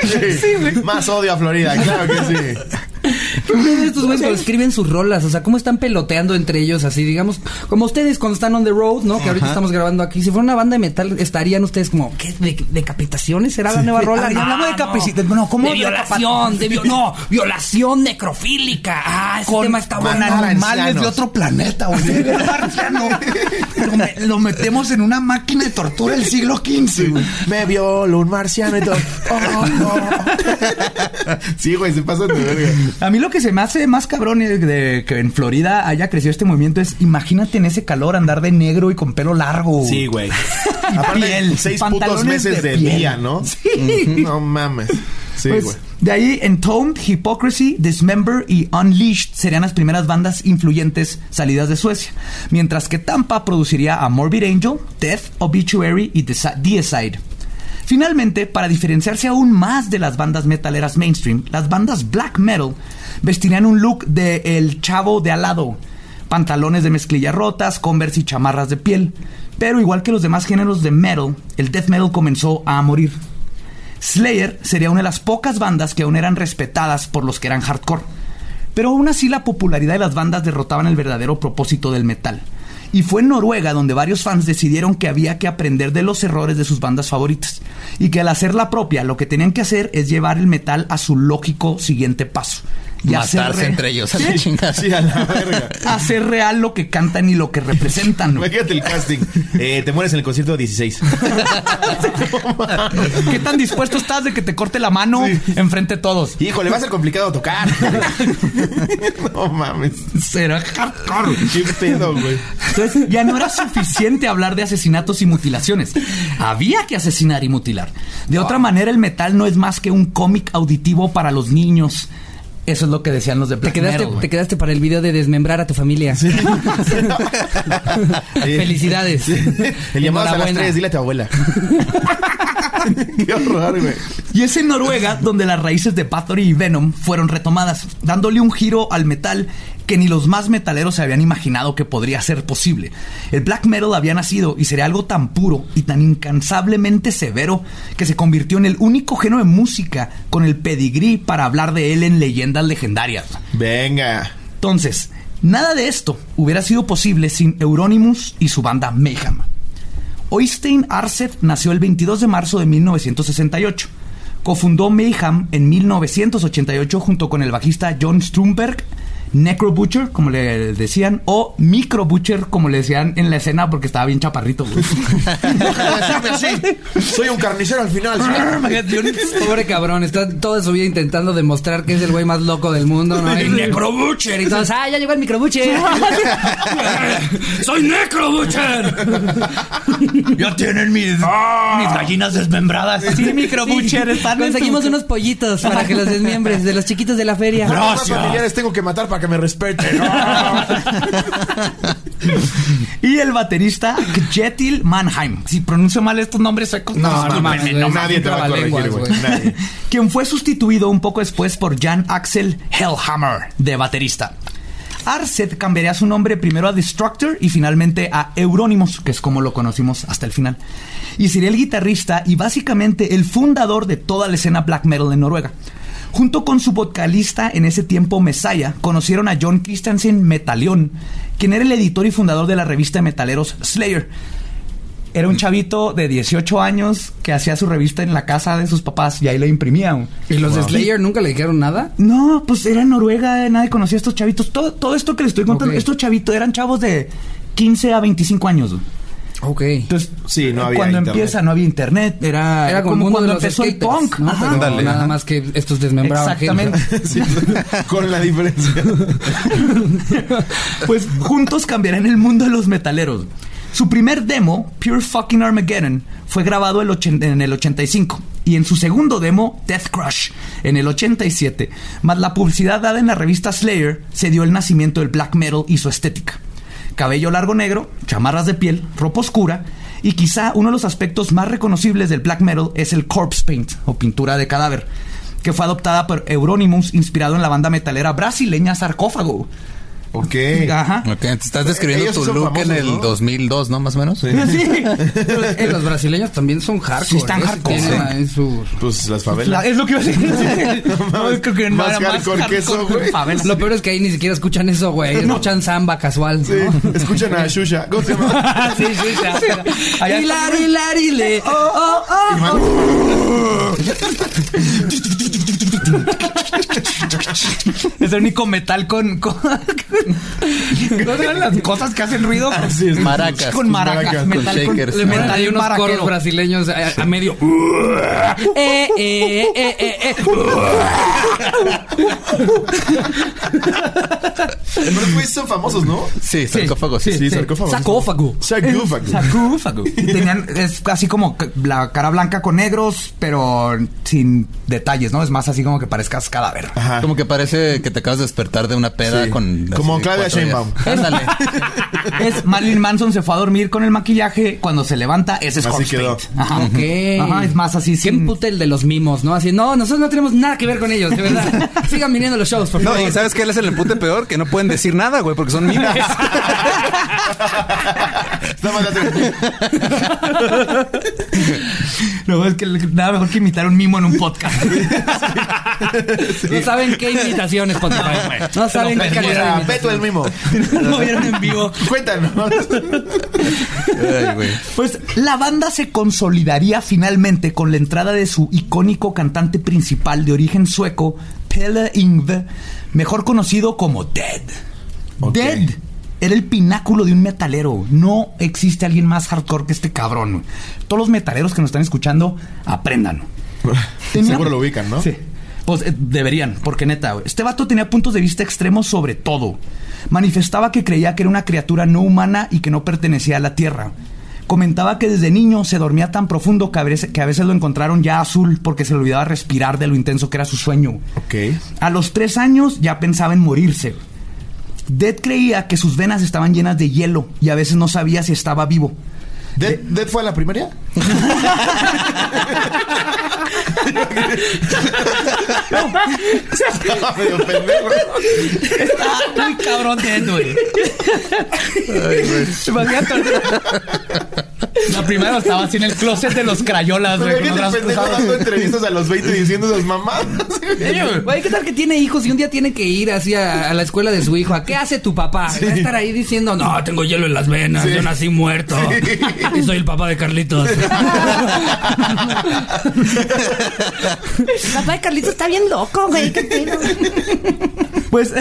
Sí. Más odio a Florida, claro que sí. Estos güeyes cuando escriben sus rolas, o sea, cómo están peloteando entre ellos, así, digamos, como ustedes cuando están on the road, ¿no? Que ahorita estamos grabando aquí. Si fuera una banda de metal, estarían ustedes como, ¿qué? ¿De, decapitaciones? ¿Será la nueva rola? Ah, y hablando de no, ¿cómo de de violación, de no, violación necrofílica. Ah, ese tema está con bueno. animales de otro planeta, güey. Marciano. Lo, me- lo metemos en una máquina de tortura del siglo XV, güey. Me violó un marciano y todo. Oh, oh. Sí, güey, se pasan de verga. A mí lo que se me hace más cabrón de, de que en Florida haya crecido este movimiento es, imagínate en ese calor andar de negro y con pelo largo. Sí, güey. Aparte, piel, seis pantalones putos meses de de, día, ¿no? Sí. No mames. Sí, Pues, güey. de ahí, Entombed, Hypocrisy, Dismember y Unleashed serían las primeras bandas influyentes salidas de Suecia. Mientras que Tampa produciría a Morbid Angel, Death, Obituary y Deicide. Finalmente, para diferenciarse aún más de las bandas metaleras mainstream, las bandas black metal vestirían un look de el chavo de al lado. Pantalones de mezclilla rotas, converse y chamarras de piel. Pero igual que los demás géneros de metal, el death metal comenzó a morir. Slayer sería una de las pocas bandas que aún eran respetadas por los que eran hardcore. Pero aún así la popularidad de las bandas derrotaban el verdadero propósito del metal. Y fue en Noruega donde varios fans decidieron que había que aprender de los errores de sus bandas favoritas. Y que al hacer la propia lo que tenían que hacer es llevar el metal a su lógico siguiente paso. Y Matarse re- entre ellos. a la chingada. Sí, a la verga. Hacer real lo que cantan y lo que representan. Imagínate el casting. Eh, te mueres en el concierto 16. ¿Qué tan dispuesto estás de que te corte la mano enfrente de todos? Híjole, va a ser complicado tocar. no mames. Será hardcore. Qué pedo, güey. Entonces ya no era suficiente hablar de asesinatos y mutilaciones. Había que asesinar y mutilar. De otra manera, el metal no es más que un cómic auditivo para los niños. Eso es lo que decían los de Te Black quedaste, Metal, güey. te quedaste para el video de desmembrar a tu familia. Felicidades. El llamado a las tres, dile a tu abuela. Qué horror, güey. Y es en Noruega donde las raíces de Bathory y Venom fueron retomadas, dándole un giro al metal que ni los más metaleros se habían imaginado que podría ser posible. El black metal había nacido y sería algo tan puro y tan incansablemente severo que se convirtió en el único género de música con el pedigrí para hablar de él en leyendas legendarias. Venga. Entonces, nada de esto hubiera sido posible sin Euronymous y su banda Mayhem. Oystein Arset nació el 22 de marzo de 1968. Cofundó Mayhem en 1988 junto con el bajista John Strumberg, Necro Butcher, como le decían, o Micro Butcher, como le decían en la escena porque estaba bien chaparrito. güey. Soy un carnicero al final. Pobre cabrón, está toda su vida intentando demostrar que es el güey más loco del mundo, ¿no? El Necrobutcher. Y todos, ah, ya llegó el microbuche. ¡Soy Necrobutcher! ya tienen mis, mis gallinas desmembradas. Sí, Microbutcher, están en Conseguimos tu- unos pollitos para que los desmiembres de los chiquitos de la feria. Los familiares tengo que matar para que me respeten. Y el baterista Kjetil Mannheim. Si pronuncio mal estos nombres suecos, No, no no. Nadie te va a corregir, güey. quien fue sustituido un poco después por Jan Axel Hellhammer de baterista. Arset cambiaría su nombre primero a Destructor y finalmente a Euronymous, que es como lo conocimos hasta el final. Y sería el guitarrista y básicamente el fundador de toda la escena black metal en Noruega. Junto con su vocalista en ese tiempo Messiah, conocieron a John Christensen Metalion, quien era el editor y fundador de la revista de metaleros Slayer. Era un chavito de 18 años que hacía su revista en la casa de sus papás y ahí la imprimía. ¿Y los de Slayer nunca le dijeron nada? No, pues era en Noruega, nadie conocía a estos chavitos. Todo, todo esto que les estoy contando, estos chavitos eran chavos de 15 a 25 años. Ok. Entonces, Sí, no había cuando internet. empieza no había internet, era, Era como, cuando empezó el punk. ¿no? Ajá. Pero Ándale, nada ajá. más que estos desmembrados. Exactamente. Sí, con la diferencia. pues juntos cambiarán el mundo de los metaleros. Su primer demo, Pure Fucking Armageddon, fue grabado el en el 85 y en su segundo demo, Death Crush, en el 87. Más la publicidad dada en la revista Slayer se dio el nacimiento del black metal y su estética. Cabello largo negro, chamarras de piel, ropa oscura y quizá uno de los aspectos más reconocibles del black metal es el corpse paint o pintura de cadáver, que fue adoptada por Euronymous inspirado en la banda metalera brasileña Sarcófago. Ok. Ajá. Ok, te estás describiendo Ellos tu look famosos, en el ¿no? 2002, ¿no? Más o menos. Sí. Eh, los brasileños también son hardcore. Sí, están hardcore, sí. ahí sus- Pues las La- favelas. es lo que iba a decir. no, creo que no más era hardcore que eso, güey. favelas. Lo peor es que ahí ni siquiera escuchan eso, güey. Escuchan samba casual. Sí, ¿no? escuchan a Shusha. ¿Cómo se llama? sí, sí, sí. Hilari, hilari, le. Oh, oh, oh. Es el único metal con. con ¿No eran las cosas que hacen ruido? Así es. Maracas. Con maracas. Maracas, con metal shakers. Ahí metal unos maraquero. coros brasileños a, a medio. eh, eh, eh, eh, eh. Güeyes son famosos, ¿no? Sí, sarcófago, sí. Sí, sarcófago. Sarcófago. Sarcófago. Sarcófago. Y tenían, es así como la cara blanca con negros, pero sin detalles, ¿no? Es más así como que parezcas cadáver. Ajá. Como que parece que te acabas de despertar de una peda Sí. con... Como Claudia. Sheinbaum. Ándale. Es Marilyn Manson se fue a dormir con el maquillaje, cuando se levanta, ese es Así quedó. Ajá. Ok. Ajá, es más así Qué sin- puta el de los mimos, ¿no? Así, no, nosotros no tenemos nada que ver con ellos, de verdad. Sigan viniendo a los shows, por No, favor. y ¿sabes qué es el empute peor? Que no pueden decir nada, güey, porque son mimos. No, es que nada mejor que imitar un mimo en un podcast. No saben qué imitación Spotify. No saben qué calidad de Mira, imitación. Beto el mismo. Lo vieron en vivo. Cuéntanos. Ay, güey. Pues la banda se consolidaría finalmente con la entrada de su icónico cantante principal de origen sueco, Pelle Ingve, mejor conocido como Dead. Ok. Dead era el pináculo de un metalero. No existe alguien más hardcore que este cabrón. güey. Todos los metaleros que nos están escuchando, aprendan. Tenía- Seguro lo ubican, ¿no? Sí. Pues eh, deberían, porque neta. Este vato tenía puntos de vista extremos sobre todo. Manifestaba que creía que era una criatura no humana y que no pertenecía a la Tierra. Comentaba que desde niño se dormía tan profundo que a, veces, que a veces lo encontraron ya azul porque se le olvidaba respirar de lo intenso que era su sueño. Ok. A los tres años ya pensaba en morirse. Dead creía que sus venas estaban llenas de hielo y a veces no sabía si estaba vivo. ¿Dead, Dead fue a la primaria? Estaba medio pendejo. Está muy cabrón Dead, güey. Imagínate. La primera estaba así en el closet de los crayolas, güey. Con ¿qué los pendejo dando entrevistas a los 20 diciendo esas mamadas? Güey, ¿qué tal que tiene hijos y un día tiene que ir así a, a la escuela de su hijo? ¿A qué hace tu papá? Va a estar ahí diciendo, no, tengo hielo en las venas, Sí. yo nací muerto. Y soy el papá de Carlitos. papá de Carlitos está bien loco, güey. ¿Qué? Pues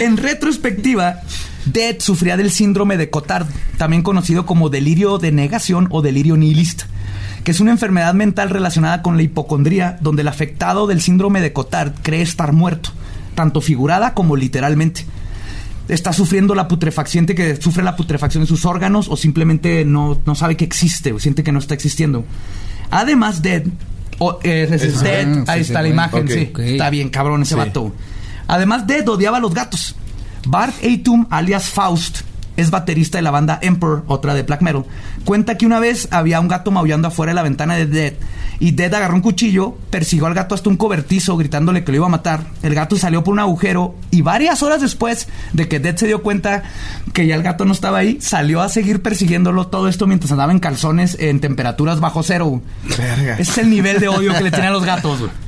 en retrospectiva, Dead sufría del síndrome de Cotard, también conocido como delirio de negación o delirio nihilista, que es una enfermedad mental relacionada con la hipocondría, donde el afectado del síndrome de Cotard cree estar muerto, tanto figurada como literalmente. Está sufriendo la putrefacción, que sufre la putrefacción de sus órganos o simplemente no, no sabe que existe o siente que no está existiendo. Además, Dead, o, eh, ah, ahí sí, está la imagen, sí. Está bien, cabrón ese Sí. vato. Además, Dead odiaba a los gatos. Bart Atum, alias Faust, es baterista de la banda Emperor, otra de black metal. Cuenta que una vez había un gato maullando afuera de la ventana de Dead y Dead agarró un cuchillo, persiguió al gato hasta un cobertizo gritándole que lo iba a matar. El gato salió por un agujero y varias horas después de que Dead se dio cuenta que ya el gato no estaba ahí, salió a seguir persiguiéndolo todo esto mientras andaba en calzones en temperaturas bajo cero. Verga. Ese es el nivel de odio que le tienen a los gatos. güey.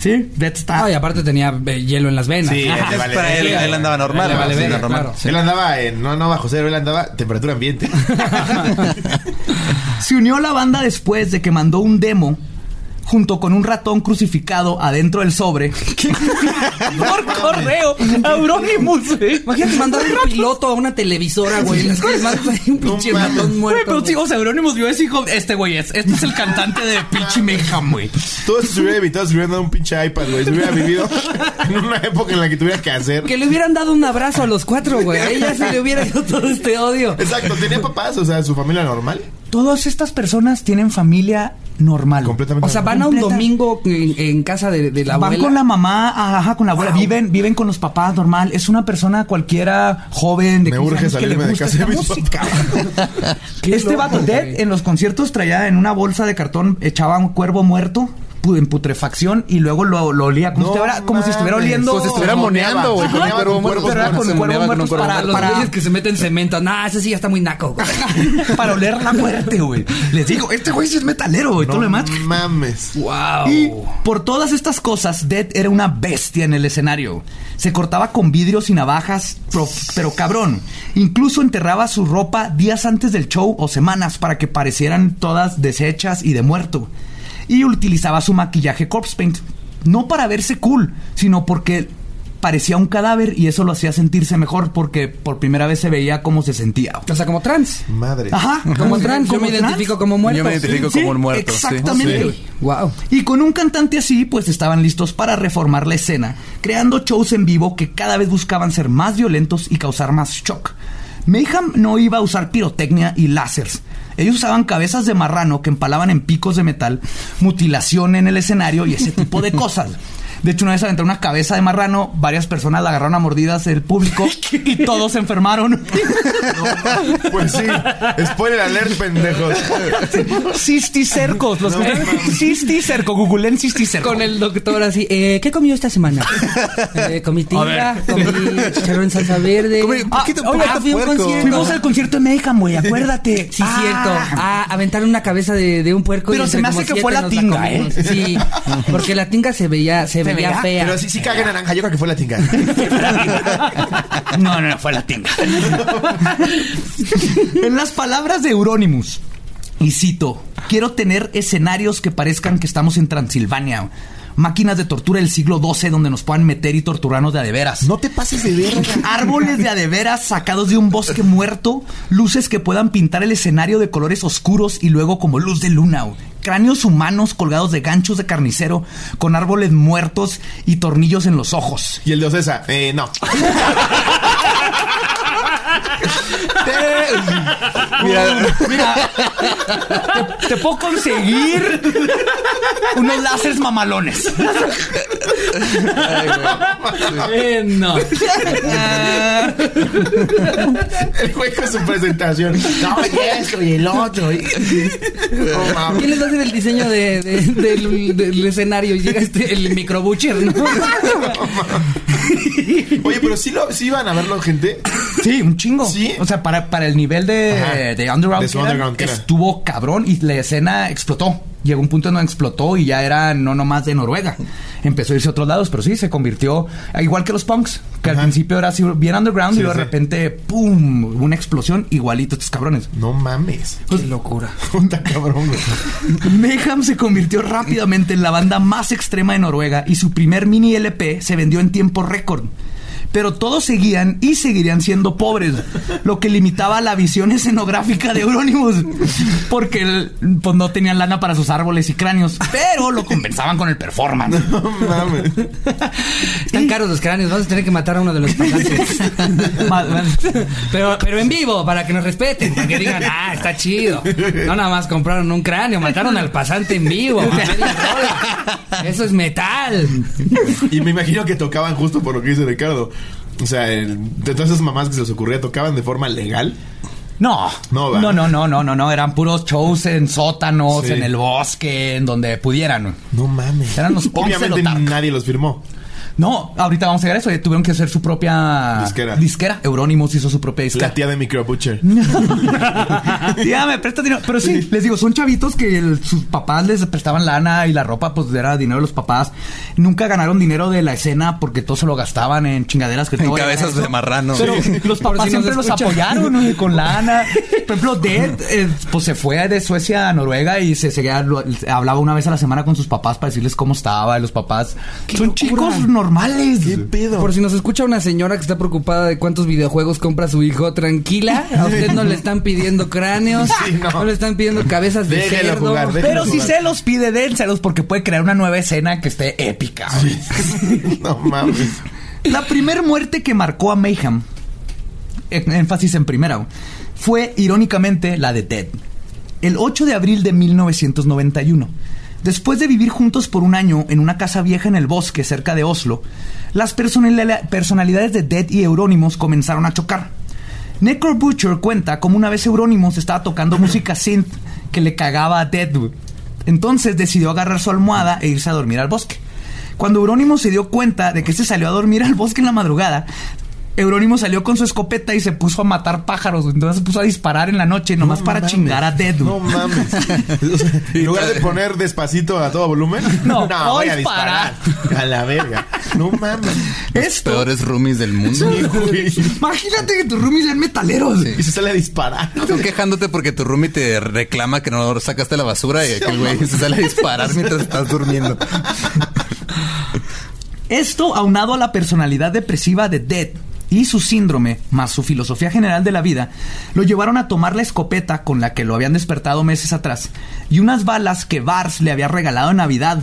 ¿Sí? Dead está... Ah, y aparte tenía eh, hielo en las venas. Sí, Ah, vale para él, él andaba normal. Le vale ¿no? Sí, verga, normal. claro. Sí. Él andaba en, no, no bajo cero, él andaba temperatura ambiente. Se unió a la banda después de que mandó un demo junto con un ratón crucificado adentro del sobre por correo a Euronymous. güey. Imagínate mandar un piloto a una televisora, güey. Las que mandas ahí un pinche ratón Güey, muerto. pero sí, o sea, Euronymous vio ese hijo. Este güey es. Este es el cantante de Pitchy Mayhem, güey. Todo eso se hubiera evitado si hubieran dado un pinche iPad, güey. Se hubiera vivido en una época en la que tuviera que hacer. Que le hubieran dado un abrazo a los cuatro, güey. A ella se le hubiera ido todo este odio. Exacto, tenía papás, o sea, su familia normal. Todas estas personas tienen familia normal. Completamente. O sea, van a un domingo en, en casa de, de la Van abuela. con la mamá, ajá, con la abuela. Viven, viven con los papás normal. Es una persona cualquiera joven de Me 15 urge años que le salirme de gusta casa de música. Este loco, vato Dead en los conciertos traía en una bolsa de cartón, echaba un cuervo muerto en putrefacción y luego lo, lo olía como, No si, estuviera, como si estuviera oliendo. Como si estuviera moneando, güey, con cuervo muerto. Pero con cuervo para- Para los güeyes que se meten cemento. Nah, ese sí ya está muy naco, güey. para oler la muerte, güey. Les digo, este güey sí es metalero, güey. todo lo No demás. mames. Wow. Y por todas estas cosas, Dead era una bestia en el escenario. Se cortaba con vidrios y navajas, pro- pero cabrón. Incluso enterraba su ropa días antes del show o semanas para que parecieran todas deshechas y de muerto. Y utilizaba su maquillaje corpse paint. No para verse cool, sino porque parecía un cadáver y eso lo hacía sentirse mejor porque por primera vez se veía cómo se sentía. O sea, como trans. Madre. Ajá, Como trans. Yo me trans. identifico como muerto. Yo me identifico como un muerto. Exactamente. Sí. Wow. Y con un cantante así, pues estaban listos para reformar la escena, creando shows en vivo que cada vez buscaban ser más violentos y causar más shock. Mayhem no iba a usar pirotecnia y láseres. Ellos usaban cabezas de marrano que empalaban en picos de metal, mutilación en el escenario y ese tipo de cosas. De hecho, una vez aventaron una cabeza de marrano, varias personas la agarraron a mordidas el público y todos se enfermaron. Pues sí. Spoiler alert, pendejos. Cisticercos, los No. Cisticerco, googleen cisticerco. Con el doctor así, eh, ¿qué comió esta semana? Eh, comí tinga, comí chicharrón en salsa verde. Comí un poquito- ah, un oye, poquito fui a un puerco. concierto. Fuimos al concierto de Mayhem, güey, acuérdate. Sí, Ah. cierto. Ah, aventaron una cabeza de, de un puerco. Pero y se me hace que fue la tinga. ¿eh? Sí, porque la tinga se veía, se, veía, veía? fea. Pero sí, sí caga en naranja. Yo creo que fue la tinga. No, no, no, fue la tinga. en las palabras de Euronymous, y cito, quiero tener escenarios que parezcan que estamos en Transilvania. Máquinas de tortura del siglo XII donde nos puedan meter y torturarnos de a de veras. No te pases de verga. Árboles de adeveras sacados de un bosque muerto, luces que puedan pintar el escenario de colores oscuros y luego como luz de luna. Cráneos humanos colgados de ganchos de carnicero con árboles muertos y tornillos en los ojos. Y el de Ocesa, eh, no. Mira, mira, te, te puedo conseguir unos láseres mamalones. Eh, no. El güey con su presentación. No, y esto y el otro. y- No, mames. ¿Quién les hace el diseño de, de- del, del escenario? Y llega este, el microbucher, ¿no? Oye, pero sí, lo, sí iban a verlo gente. Sí, un chingo. Sí. O sea, para, para el nivel de, de underground, De que estuvo cabrón y la escena explotó. Llegó un punto en donde explotó y ya era no nomás de Noruega. Empezó a irse a otros lados, pero sí, se convirtió igual que los punks, que al principio era así bien underground Sí, y luego de sí. repente, ¡pum! Una explosión igualito estos cabrones. No mames. Qué locura. Puta cabrón. Mayhem se convirtió rápidamente en la banda más extrema de Noruega y su primer mini LP se vendió en tiempo récord. Pero todos seguían y seguirían siendo pobres, lo que limitaba la visión escenográfica de Euronymous, porque el- pues, no tenían lana para sus árboles y cráneos, pero lo compensaban con el performance. No mames. Están caros los cráneos, vamos a tener que matar a uno de los pasantes. Pero, pero en vivo, para que nos respeten, para que digan, ah, está chido. No nada más compraron un cráneo, mataron al pasante en vivo. Eso es metal. Y me imagino que tocaban justo por lo que dice Ricardo. O sea, el- de todas esas mamás que se les ocurría, tocaban de forma legal. No, No, no, no, no, no, no, no, eran puros shows en sótanos, Sí. en el bosque, en donde pudieran. No mames. Eran los Obviamente nadie los firmó. No, ahorita vamos a llegar a eso. eh, Tuvieron que hacer su propia Disquera. disquera. Euronymous hizo su propia disquera. La tía de Micro Butcher. Tía, me presta dinero. Pero sí, les digo, son chavitos que el- sus papás les prestaban lana y la ropa, pues era dinero de los papás. Nunca ganaron dinero de la escena porque todo se lo gastaban en chingaderas que En cabezas de marrano. Pero los Por papás si siempre los apoyaron ¿no? con lana. Por ejemplo, Dead, eh, pues se fue de Suecia a Noruega y se seguía, lo- hablaba una vez a la semana con sus papás para decirles cómo estaba. Y los papás son locura! chicos normales. ¿Qué pedo? Por si nos escucha una señora que está preocupada de cuántos videojuegos compra su hijo, tranquila. A usted no le están pidiendo cráneos, Sí, no. no. le están pidiendo cabezas de Déjelo cerdo. jugar, Pero si jugar. se los pide, dénselos porque puede crear una nueva escena que esté épica. no mames. La primer muerte que marcó a Mayhem, en- énfasis en primera, fue irónicamente la de Ted. El 8 de abril de 1991. Después de vivir juntos por un año en una casa vieja en el bosque cerca de Oslo, las personali- personalidades de Dead y Euronymous comenzaron a chocar. Necro Butcher cuenta como una vez Euronymous estaba tocando música synth que le cagaba a Dead. Entonces decidió agarrar su almohada e irse a dormir al bosque. Cuando Euronymous se dio cuenta de que se salió a dormir al bosque en la madrugada, Euronymous salió con su escopeta y se puso a matar pájaros. Entonces se puso a disparar en la noche nomás No para mames. chingar a Dead. No mames. En lugar de poner despacito a todo volumen. No, voy a disparar. A la verga. No mames. Esto. Peores roomies del mundo. Sí, güey. Imagínate que tus roomies sean metaleros. Y se sale a disparar. Tú quejándote porque tu roomie te reclama que no sacaste la basura y aquel güey se sale a disparar mientras estás durmiendo. Esto, aunado a la personalidad depresiva de Dead y su síndrome, más su filosofía general de la vida, lo llevaron a tomar la escopeta con la que lo habían despertado meses atrás y unas balas que Bars le había regalado en Navidad.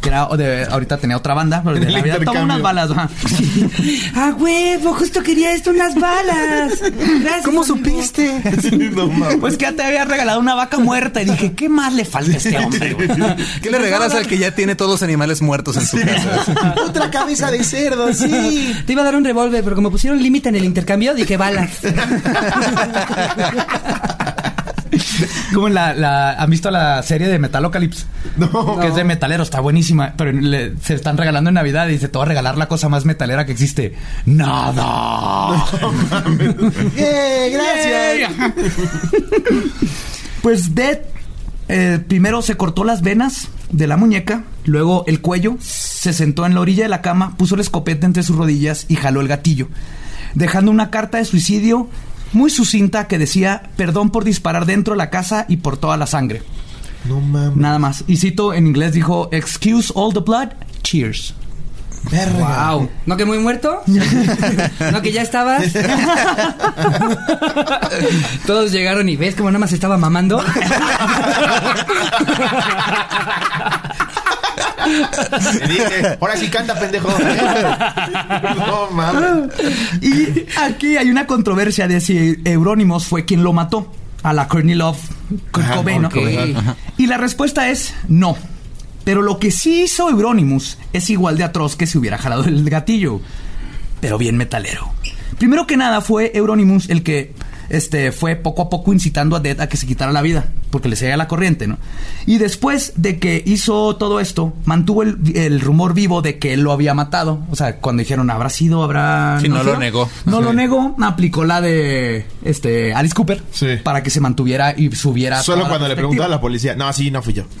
Que era de, ahorita tenía otra banda, pero de Navidad toma unas balas. ¡Ah, huevo! Justo quería esto, unas balas. Gracias, ¿Cómo amigo. supiste? No. Pues que ya te había regalado una vaca muerta y dije, ¿qué más le falta a este hombre? güey? ¿Qué le regalas al que ya tiene todos los animales muertos en su casa? Otra cabeza de cerdo, sí. Te iba a dar un revólver, pero como pusieron límite en el intercambio, dije balas. Como en la, la- ¿Han visto la serie de Metalocalypse? No. Que es de metalero, está buenísima. Pero le- se están regalando en Navidad y dice, te voy a regalar la cosa más metalera que existe. ¡Nada! ¡Eh, gracias! Pues Dead eh, primero se cortó las venas de la muñeca, luego el cuello, se sentó en la orilla de la cama, puso la escopeta entre sus rodillas y jaló el gatillo, dejando una carta de suicidio muy sucinta que decía perdón por disparar dentro de la casa y por toda la sangre. No mames. Nada más. Y cito en inglés dijo, excuse all the blood, cheers. Verga. Wow. ¿No que muy muerto? ¿No que ya estabas? Todos llegaron y ves como nada más estaba mamando. Le dije, ahora sí canta, pendejo. No mames. Y aquí hay una controversia de si Eurónimos fue quien lo mató. a la Courtney Love, Kurt Ajá, Cobain. Y la respuesta es no. Pero lo que sí hizo Euronymous es igual de atroz que si hubiera jalado el gatillo. Pero bien metalero. Primero que nada fue Euronymous el que este, fue poco a poco incitando a Dead a que se quitara la vida, porque le seguía la corriente, ¿no? Y después de que hizo todo esto, mantuvo el, el rumor vivo de que él lo había matado. O sea, cuando dijeron, ¿habrá sido? ¿Habrá...? Sí, no lo sido?". negó. No Sí. lo negó, aplicó la de este, Alice Cooper Sí. para que se mantuviera y subiera. Solo cuando le preguntaba a la policía. No, sí, no fui yo.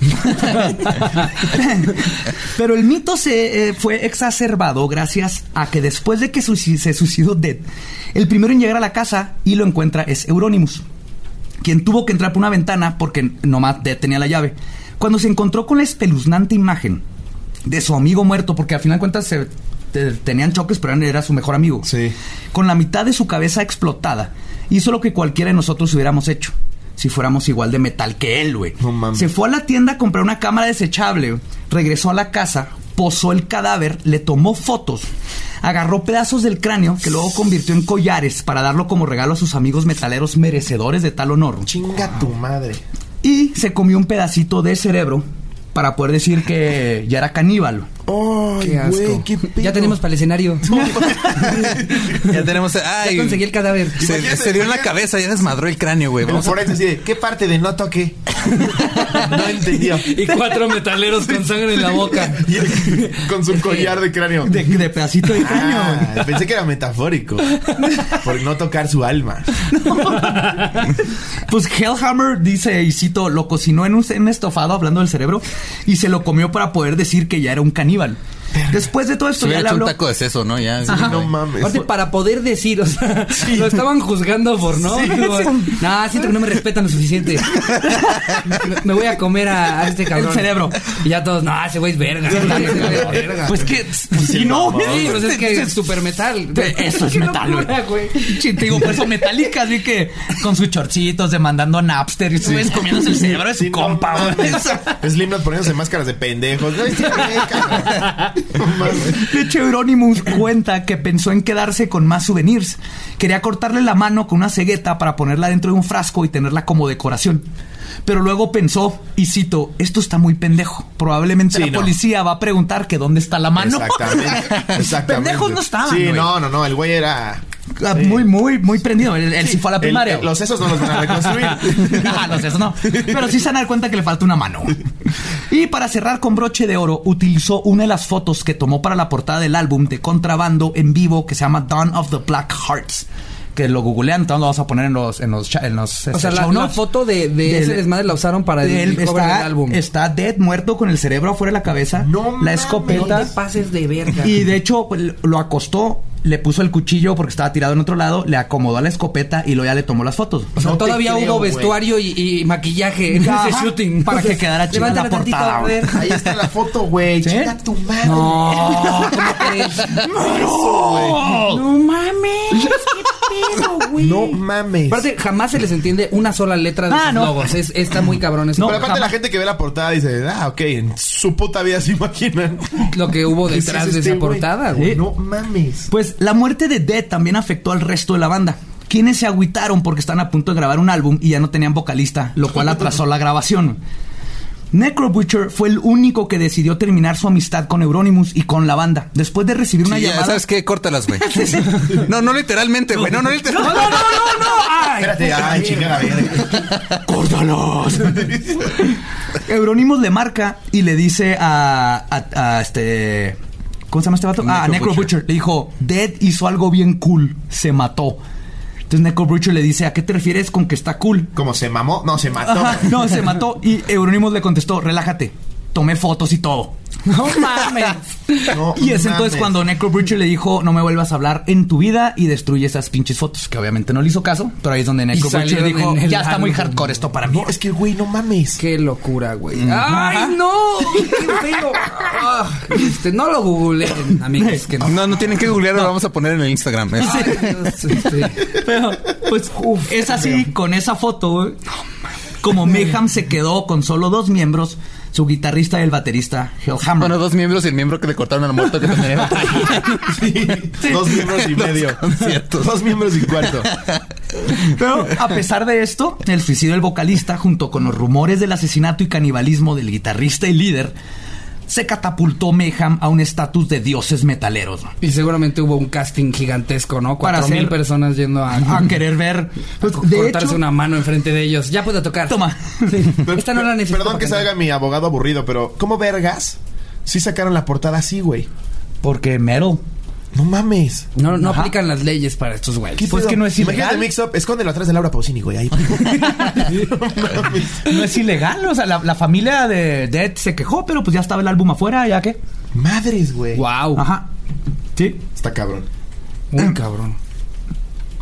Pero el mito se eh, fue exacerbado gracias a que después de que se suicidó Dead, el primero en llegar a la casa y lo encuentra es Euronymous, quien tuvo que entrar por una ventana porque nomás tenía la llave. Cuando se encontró con la espeluznante imagen de su amigo muerto, porque al final de cuentas se te- tenían choques, pero era su mejor amigo. Sí. Con la mitad de su cabeza explotada, hizo lo que cualquiera de nosotros hubiéramos hecho. Si fuéramos igual de metal que él, güey. No mames. Se fue a la tienda a comprar una cámara desechable, regresó a la casa, posó el cadáver, le tomó fotos, agarró pedazos del cráneo que luego convirtió en collares para darlo como regalo a sus amigos metaleros merecedores de tal honor. Chinga tu madre. Y se comió un pedacito de cerebro para poder decir que ya era caníbal. Ay, Qué asco. güey, qué pedo. Ya tenemos para el escenario. Ya tenemos. Ay, ya conseguí el cadáver. Se, se dio en la cabeza, ya desmadró el cráneo, güey. Vamos a- forense así de, ¿qué parte de no toqué? no entendió. Y cuatro metaleros con sangre en la boca. Y con su collar de cráneo. De, de pedacito de cráneo. Ah, pensé que era metafórico. Por no tocar su alma. Pues Hellhammer dice, y cito, lo cocinó en un, en un estofado hablando del cerebro y se lo comió para poder decir que ya era un caníbal. anyone. Después de todo Se esto ya hubiera le hecho un habló... taco de seso, ¿no? Ya. Sí, no mames. Aparte, para poder decir, o sea, lo estaban juzgando por no. No, siento que no me respetan lo suficiente. Me voy a comer a, a este cabrón. El cerebro. Y ya todos, no, ese güey es verga. ese güey es verga". Pues que, si no, Sí, pues es que es super metal. Eso es metal, güey. Sí, te digo, por eso Metallica, así que con sus chorcitos, demandando a Napster y tú ves comiéndose el cerebro de su Sí, compa, güey. Slipknot poniéndose máscaras de pendejos. De hecho, Euronymous cuenta que pensó en quedarse con más souvenirs. Quería cortarle la mano con una cegueta para ponerla dentro de un frasco y tenerla como decoración. Pero luego pensó, y cito, esto está muy pendejo. Probablemente Sí, la no. policía va a preguntar que dónde está la mano. Exactamente. Exactamente. Pendejos no estaban, Sí, güey. no, no, no. El güey era. Ah, Muy, muy, muy prendido. Él, él sí fue a la El- primaria. el- los sesos no los van a reconstruir. ah, los sesos no. Pero sí se van a dar cuenta que le falta una mano. Y para cerrar con broche de oro, utilizó una de las fotos que tomó para la portada del álbum de contrabando en vivo que se llama Dawn of the Black Hearts. Que lo googlean, entonces lo vamos a poner en los, en los, en los O este, sea, la, la foto de, de Del- ese desmadre la usaron para el, Él el cover está, del álbum. está dead, muerto con el cerebro afuera de la cabeza. No la mames. escopeta. No te pases de verga. Y de hecho, pues, lo acostó, le puso el cuchillo porque estaba tirado en otro lado, le acomodó a la escopeta y luego ya le tomó las fotos. O sea, No todavía creo, hubo vestuario y, y maquillaje en ese shooting. para que quedara chida la portada, a ver. Ahí está la foto, güey. ¿Sí? Chinga tu madre. No, ¿cómo crees? No mames. ¿Qué pedo, güey? No mames. Aparte, jamás se les entiende una sola letra de Ah, sus no. logos. Es, está muy cabrón eso. No, Pero aparte jamás. la gente que ve la portada dice, ah, ok, en su puta vida se imaginan. lo que hubo ¿Qué es detrás este de esa portada, güey. No mames. Pues la muerte de Dead también afectó al resto de la banda. Quienes se agüitaron porque están a punto de grabar un álbum y ya no tenían vocalista, lo cual atrasó la grabación. Necro Butcher fue el único que decidió terminar su amistad con Euronymous y con la banda. Después de recibir una Sí, llamada. ¿Sabes qué? Córtalas, güey. No, no literalmente, güey. No, no literalmente. No, no, no, no, no. Ay, Espérate, ay, chingada. ¡Córtalos! Euronymous le marca y le dice a, a- a este. ¿Cómo se llama este vato? ah, a Necro Necro Butcher. Butcher. Le dijo: Dead hizo algo bien cool. Se mató. Entonces Necro Butcher le dice: ¿A qué te refieres con que está cool? ¿Cómo se mamó? No, se mató. Ajá, no, se mató. Y Euronymous le contestó: Relájate. Tomé fotos y todo. No mames. No Y es entonces cuando Necro Butcher le dijo: No me vuelvas a hablar en tu vida y destruye esas pinches fotos. Que obviamente no le hizo caso, pero ahí es donde Necro salieron dijo: Ya está muy hardcore esto para mí. No, es que, güey, no mames. Qué locura, güey. ¡Ay, no! ¡Qué feo! Ah, este, no lo googleen, amigos. Que no. No, no tienen que googlearlo, lo vamos a poner en el Instagram. Es- Ay, Dios, este. Pero, pues, es así, con esa foto, güey. Como Mayhem se quedó con solo dos miembros, su guitarrista y el baterista Hellhammer. Bueno, dos miembros y el miembro que le cortaron al muerto que tenía. Sí, dos miembros y medio. conciertos. Dos miembros y cuarto. Pero a pesar de esto, el suicidio del vocalista, junto con los rumores del asesinato y canibalismo del guitarrista y líder, se catapultó Mayhem a un estatus de dioses metaleros. Y seguramente hubo un casting gigantesco, ¿no? Para Cuatro mil personas yendo a, A querer ver. Pues, a de cortarse hecho, una mano enfrente de ellos. Ya puedo tocar. Toma. Esta no la necesito Perdón que cantar. salga mi abogado aburrido, pero ¿cómo vergas? Sí sacaron la portada así, güey. Porque metal. No mames. No, no Ajá. aplican las leyes para estos ¿Qué güeyes. Pues pedo? que no es Imagínate ilegal. Mix Up, escóndelo atrás de Laura Pausini, güey. Ahí. No mames. No es ilegal. O sea, la, la familia de Dead se quejó, pero pues ya estaba el álbum afuera, ya que. Madres, güey. Wow. Ajá. Sí. Está cabrón. Muy cabrón.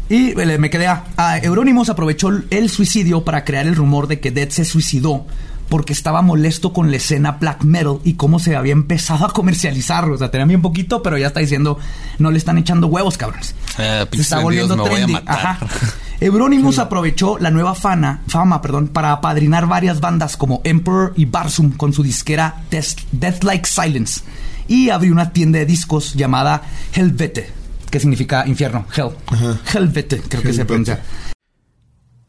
Y eh, me quedé a, a Euronymous aprovechó el suicidio para crear el rumor de que Dead se suicidó porque estaba molesto con la escena black metal y cómo se había empezado a comercializar. O sea, tenía bien poquito, pero ya está diciendo, no le están echando huevos, cabrones. Eh, Se está volviendo trendy. Ajá. Euronymous aprovechó la nueva fana, fama perdón, para apadrinar varias bandas como Emperor y Barsum con su disquera Death, Death Like Silence y abrió una tienda de discos llamada Helvete, que significa infierno, Hell. Helvete, creo que se pronuncia.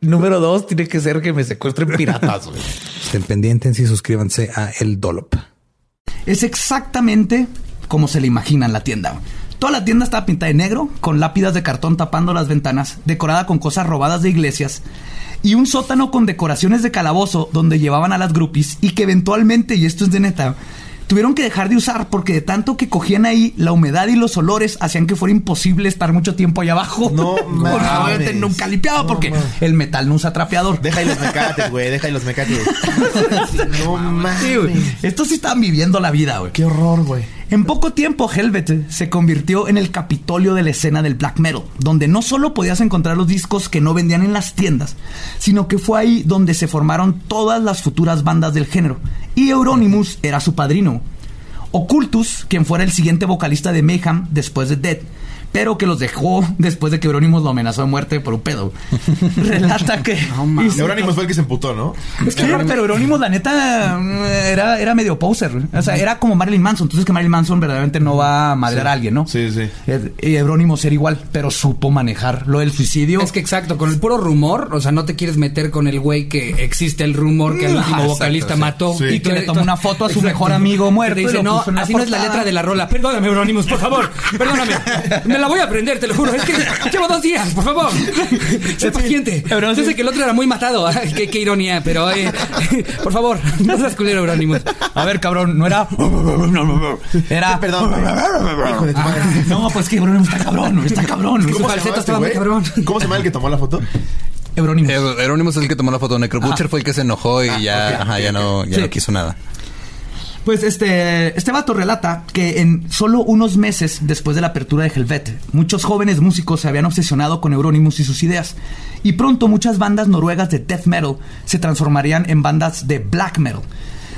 Número dos, tiene que ser que me secuestren piratas. güey. Estén pendientes y suscríbanse a El Dolop. Es exactamente como se le imagina en la tienda. Toda la tienda estaba pintada de negro, con lápidas de cartón tapando las ventanas, decorada con cosas robadas de iglesias, y un sótano con decoraciones de calabozo donde llevaban a las groupies y que eventualmente, y esto es de neta, tuvieron que dejar de usar porque de tanto que cogían ahí, la humedad y los olores hacían que fuera imposible estar mucho tiempo allá abajo. No Porque mames. obviamente nunca limpiaba No porque mames. el metal no usa trapeador. Deja ahí los mecates, güey. Deja ahí los mecates. no Sí, mames. Estos sí estaban viviendo la vida, güey. Qué horror, güey. En poco tiempo, Helvet se convirtió en el capitolio de la escena del black metal, donde no solo podías encontrar los discos que no vendían en las tiendas, sino que fue ahí donde se formaron todas las futuras bandas del género. Y Euronymous era su padrino. Ocultus, quien fuera el siguiente vocalista de Mayhem después de Dead, pero que los dejó después de que Euronymous lo amenazó de muerte por un pedo. Relata que... y se- Euronymous fue el que se emputó, ¿no? es que, pero Euronymous, la neta, mm, era, era medio poser. O sea, era como Marilyn Manson. Entonces que Marilyn Manson verdaderamente no va a madrear a alguien, ¿no? Sí, sí. Y Euronymous era igual, pero supo manejar lo del suicidio. Es que exacto, con el puro rumor, o sea, no te quieres meter con el güey que existe el rumor que el último Ajá, vocalista mató. sí. Y que le tomó una foto a su mejor amigo muerto y dice, no, así no es la portada". letra de la rola. Perdóname, Euronymous, por favor. Perdóname. Me la voy a aprender, te lo juro. Es que llevo dos días, por favor. Sé paciente. Yo sé que el otro era muy matado. Ay, qué, qué ironía, pero eh, por favor, no seas culero, Euronymous. A ver, cabrón, no era. Era. Perdón. güey. Hijo de tu madre. No, pues que Euronymous está cabrón, está cabrón. Su ¿Cómo se llamaba este estaba muy güey? cabrón. ¿Cómo se llama el que tomó la foto? Euronymous. Euronymous es el que tomó la foto. Necrobutcher fue el que se enojó y ya, ajá, ok, ya no, ya Sí. no quiso nada. Pues este, este vato relata que en solo unos meses después de la apertura de Helvet, muchos jóvenes músicos se habían obsesionado con Euronymous y sus ideas. Y pronto muchas bandas noruegas de death metal se transformarían en bandas de black metal.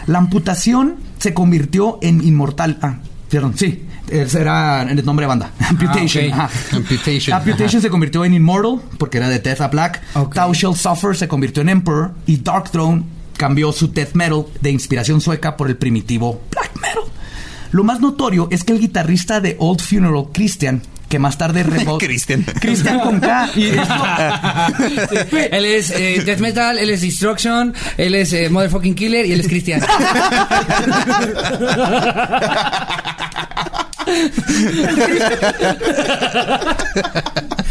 La amputación se convirtió en inmortal. Ah, perdón, sí. Ese era el nombre de banda. Amputation. ok. ajá. Amputation. Amputation se convirtió en Immortal porque era de Death a Black. Ok. Thou Shall Suffer se convirtió en Emperor. Y Dark Throne cambió su death metal de inspiración sueca por el primitivo black metal. Lo más notorio es que el guitarrista de Old Funeral, Christian, que más tarde rebotó. Christian. Christian con K. Y esto- Él es eh, Death Metal, él es Destruction, él es eh, Motherfucking Killer y él es Christian.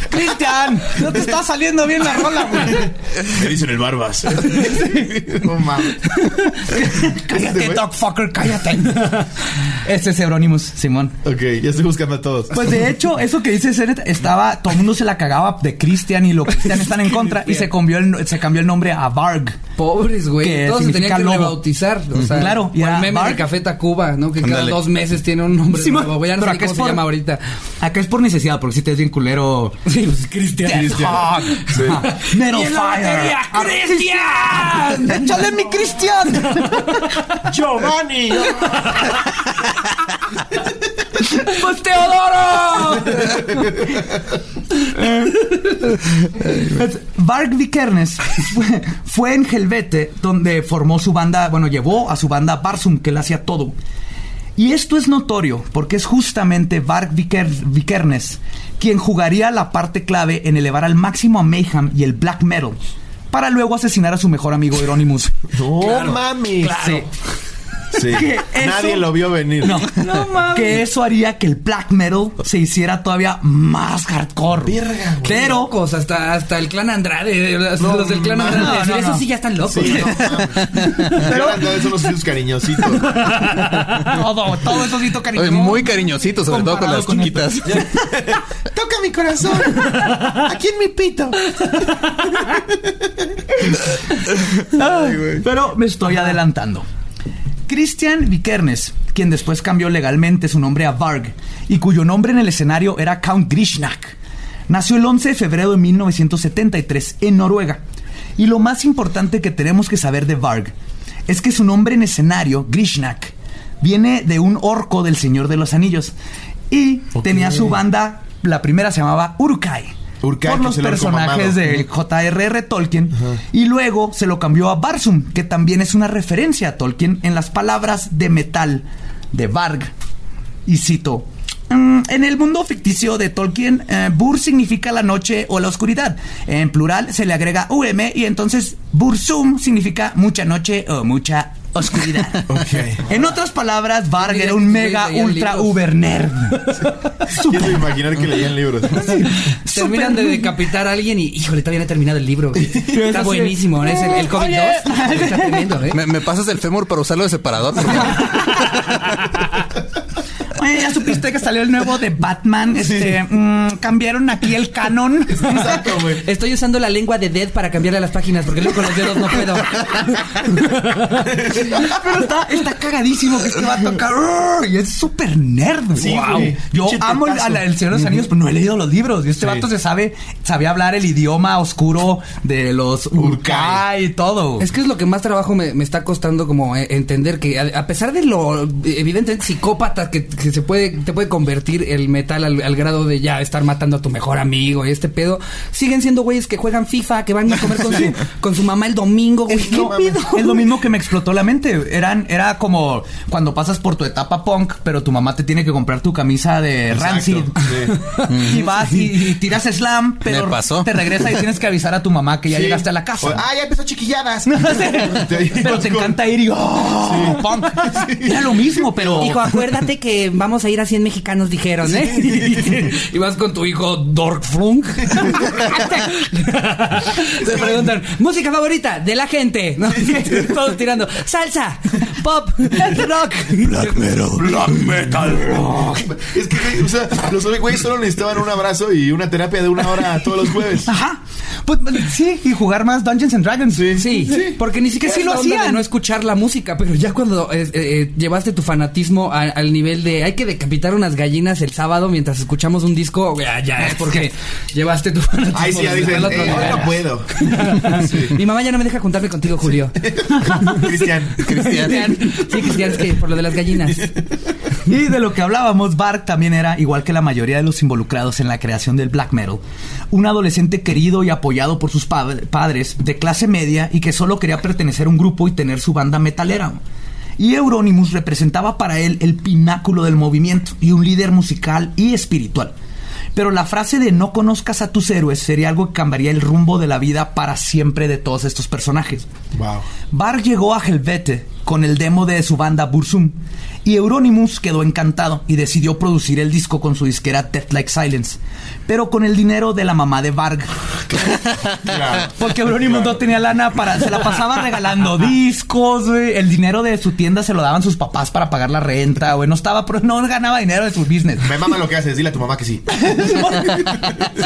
Cristian, no te está saliendo bien la rola, güey. Me dicen el barbas. no mames. Cállate, dogfucker, cállate. Este es Euronymous, Simón. Ok, ya estoy buscando a todos. Pues de hecho, eso que dice Zenet estaba, todo el mundo se la cagaba de Cristian y los cristianos están en contra y se cambió el, se cambió el nombre a Varg. Pobres, güey. Que Todos se tenían que lobo. rebautizar. O sea, Claro, y el meme Bart. de Café Tacuba, ¿no? Que cada dos meses tiene un nombre Sí, nuevo. Ya no sé cómo es se por- llama ahorita. Acá es por necesidad, porque si te es bien culero. Sí, pues Cristian. Death Hog. Metal Fire. ¡Cristian! ¡Échale mi Cristian! Giovanni. ¡Pues Teodoro! Varg Vikernes fue, fue en Helvete donde formó su banda, bueno, llevó a su banda Barsum, que le hacía todo. Y esto es notorio porque es justamente Varg Viker- Vikernes quien jugaría la parte clave en elevar al máximo a Mayhem y el black metal, para luego asesinar a su mejor amigo Euronymous. No mames. Sí. Sí. Que eso- Nadie lo vio venir. No, que eso haría que el black metal se hiciera todavía más hardcore. Verga, güey. Pero Locos, hasta, hasta el clan Andrade. Los, los del clan no, Andrade. no, no, Eso no. sí ya están locos. Sí, no mames. Pero Andrade son los cariñositos. todo, todo eso sí Oye, muy cariñosito, sobre todo con las con chiquitas. Toca mi corazón. Aquí en mi pito. Ay, Pero me estoy adelantando. Christian Vikernes, quien después cambió legalmente su nombre a Varg y cuyo nombre en el escenario era Count Grishnak, nació el 11 de febrero de 1973 en Noruega. Y lo más importante que tenemos que saber de Varg es que su nombre en escenario, Grishnak, viene de un orco del Señor de los Anillos y tenía su banda, la primera se llamaba Urukai. Por los personajes de J.R.R. Tolkien y luego se lo cambió a Barsum, que también es una referencia a Tolkien en las palabras de metal de Varg. Y cito. "Mm, En el mundo ficticio de Tolkien, eh, Bur significa la noche o la oscuridad. En plural se le agrega UM y entonces Bursum significa mucha noche o mucha oscuridad. Ok. En otras palabras, Varg era un mega ultra libros. uber nerd. Quiero imaginar que leían libros. Terminan de decapitar a alguien y, híjole, todavía no he terminado el libro. güey. Está buenísimo. ¿no? Es el, el COVID-2. Está tremendo, ¿eh? ¿Me, me pasas el fémur para usarlo de separador? Oye, ya supiste que salió el nuevo de Batman. Este, mm, cambiaron aquí el canon. Exacto, güey. Estoy usando la lengua de Dead para cambiarle a las páginas porque luego con los dedos no puedo. Pero está, está cagadísimo que este va a tocar. Y es súper nerd. Sí, wow. güey. Yo amo el, tetazo. a la- el Señor de los Anillos, pero no he leído los libros. Y este Sí. vato se sabe, sabía hablar el idioma oscuro de los Urkai y todo. Es que es lo que más trabajo me, me está costando como eh, entender que a, a pesar de lo evidentemente psicópata que, que se puede te puede convertir el metal al, al grado de ya estar matando a tu mejor amigo y este pedo, siguen siendo güeyes que juegan FIFA, que van a comer con, su, con su mamá el domingo, güey. Es, ¿Qué lo- pedo? es lo mismo que me explotó la mente. Eran, era como cuando pasas por tu etapa punk, pero tu mamá te tiene que comprar tu camisa de Exacto, Rancid. sí. Y vas y, y tiras slam, pero pasó. te regresa y tienes que avisar a tu mamá que ya Sí. llegaste a la casa. O- ah, ya empezó chiquilladas. pero te encanta ir y oh, punk. Era lo mismo, pero Hijo, acuérdate que vamos a ir a 100 mexicanos, dijeron, ¿eh? y vas con tu hijo Dorkflunk. Se preguntan, música favorita de la gente. ¿no? Todos tirando, salsa, pop, rock. Black metal. Es que, o sea, los güeyes solo necesitaban un abrazo y una terapia de una hora todos los jueves. Ajá. Pues sí, y jugar más Dungeons and Dragons. Sí, porque ni siquiera sí lo onda de hacían. no escuchar la música, pero ya cuando eh, eh, llevaste tu fanatismo a- al nivel de hay que decapitar unas gallinas el sábado mientras escuchamos un disco, ya, ya es porque llevaste tu. Ahí sí, ya dicen, eh, no puedo. Sí. Mi mamá ya no me deja juntarme contigo, Julio. Cristian. Cristian. Sí, Cristian, es que por lo de las gallinas. Y de lo que hablábamos, Bark también era, igual que la mayoría de los involucrados en la creación del black metal, un adolescente querido y apoyado por sus pa- padres de clase media y que solo quería pertenecer a un grupo y tener su banda metalera. Y Euronymous representaba para él el pináculo del movimiento y un líder musical y espiritual. Pero la frase de no conozcas a tus héroes sería algo que cambiaría el rumbo de la vida para siempre de todos estos personajes. Wow. Bar llegó a Helvete con el demo de su banda Bursum Y Euronymous quedó encantado y decidió producir el disco con su disquera Death Like Silence, pero con el dinero de la mamá de Varg. Claro. Porque Euronymous no tenía lana para. Se la pasaba regalando discos, güey. El dinero de su tienda se lo daban sus papás para pagar la renta, güey. No estaba, pero no ganaba dinero de su business. Me mama lo que haces, dile a tu mamá que sí.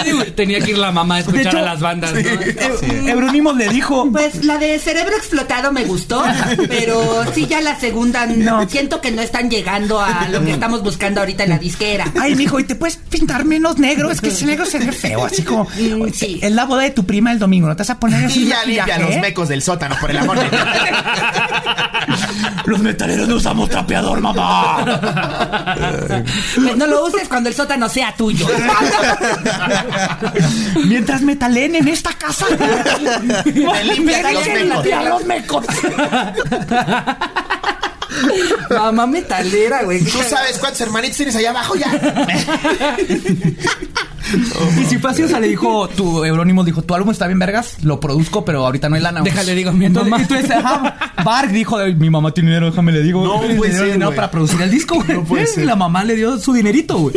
Sí, güey, Tenía que ir la mamá a escuchar hecho, a las bandas, ¿no? Eu- Euronymous le dijo. Pues la de cerebro explotado me gustó, pero sí ya la segunda no, siento que no están llegando a lo que estamos buscando ahorita en la disquera. Ay, mijo, ¿y te puedes pintar menos negro? Es que ese negro se ve feo, así como... Sí. Es la boda de tu prima el domingo, ¿no te vas a poner así Y ya limpia los eh? mecos del sótano, por el amor de Dios. Los metaleros no usamos trapeador, mamá. Pues no lo uses cuando el sótano sea tuyo. Mientras metalen en esta casa. Me limpias los Me mecos. limpian los mecos. Mamá metalera, güey. ¿Tú sabes cuántos hermanitos tienes allá abajo ya? Y si fue así, o sea, le dijo, tu Euronymous dijo, tu álbum está bien vergas, lo produzco, pero ahorita no hay lana. Déjale, digo mi mamá. y tú dices, ajá, Bark dijo, mi mamá tiene dinero, déjame le digo. No ser, dinero güey. para producir el disco, güey. No puede Y ser. La mamá le dio su dinerito, güey.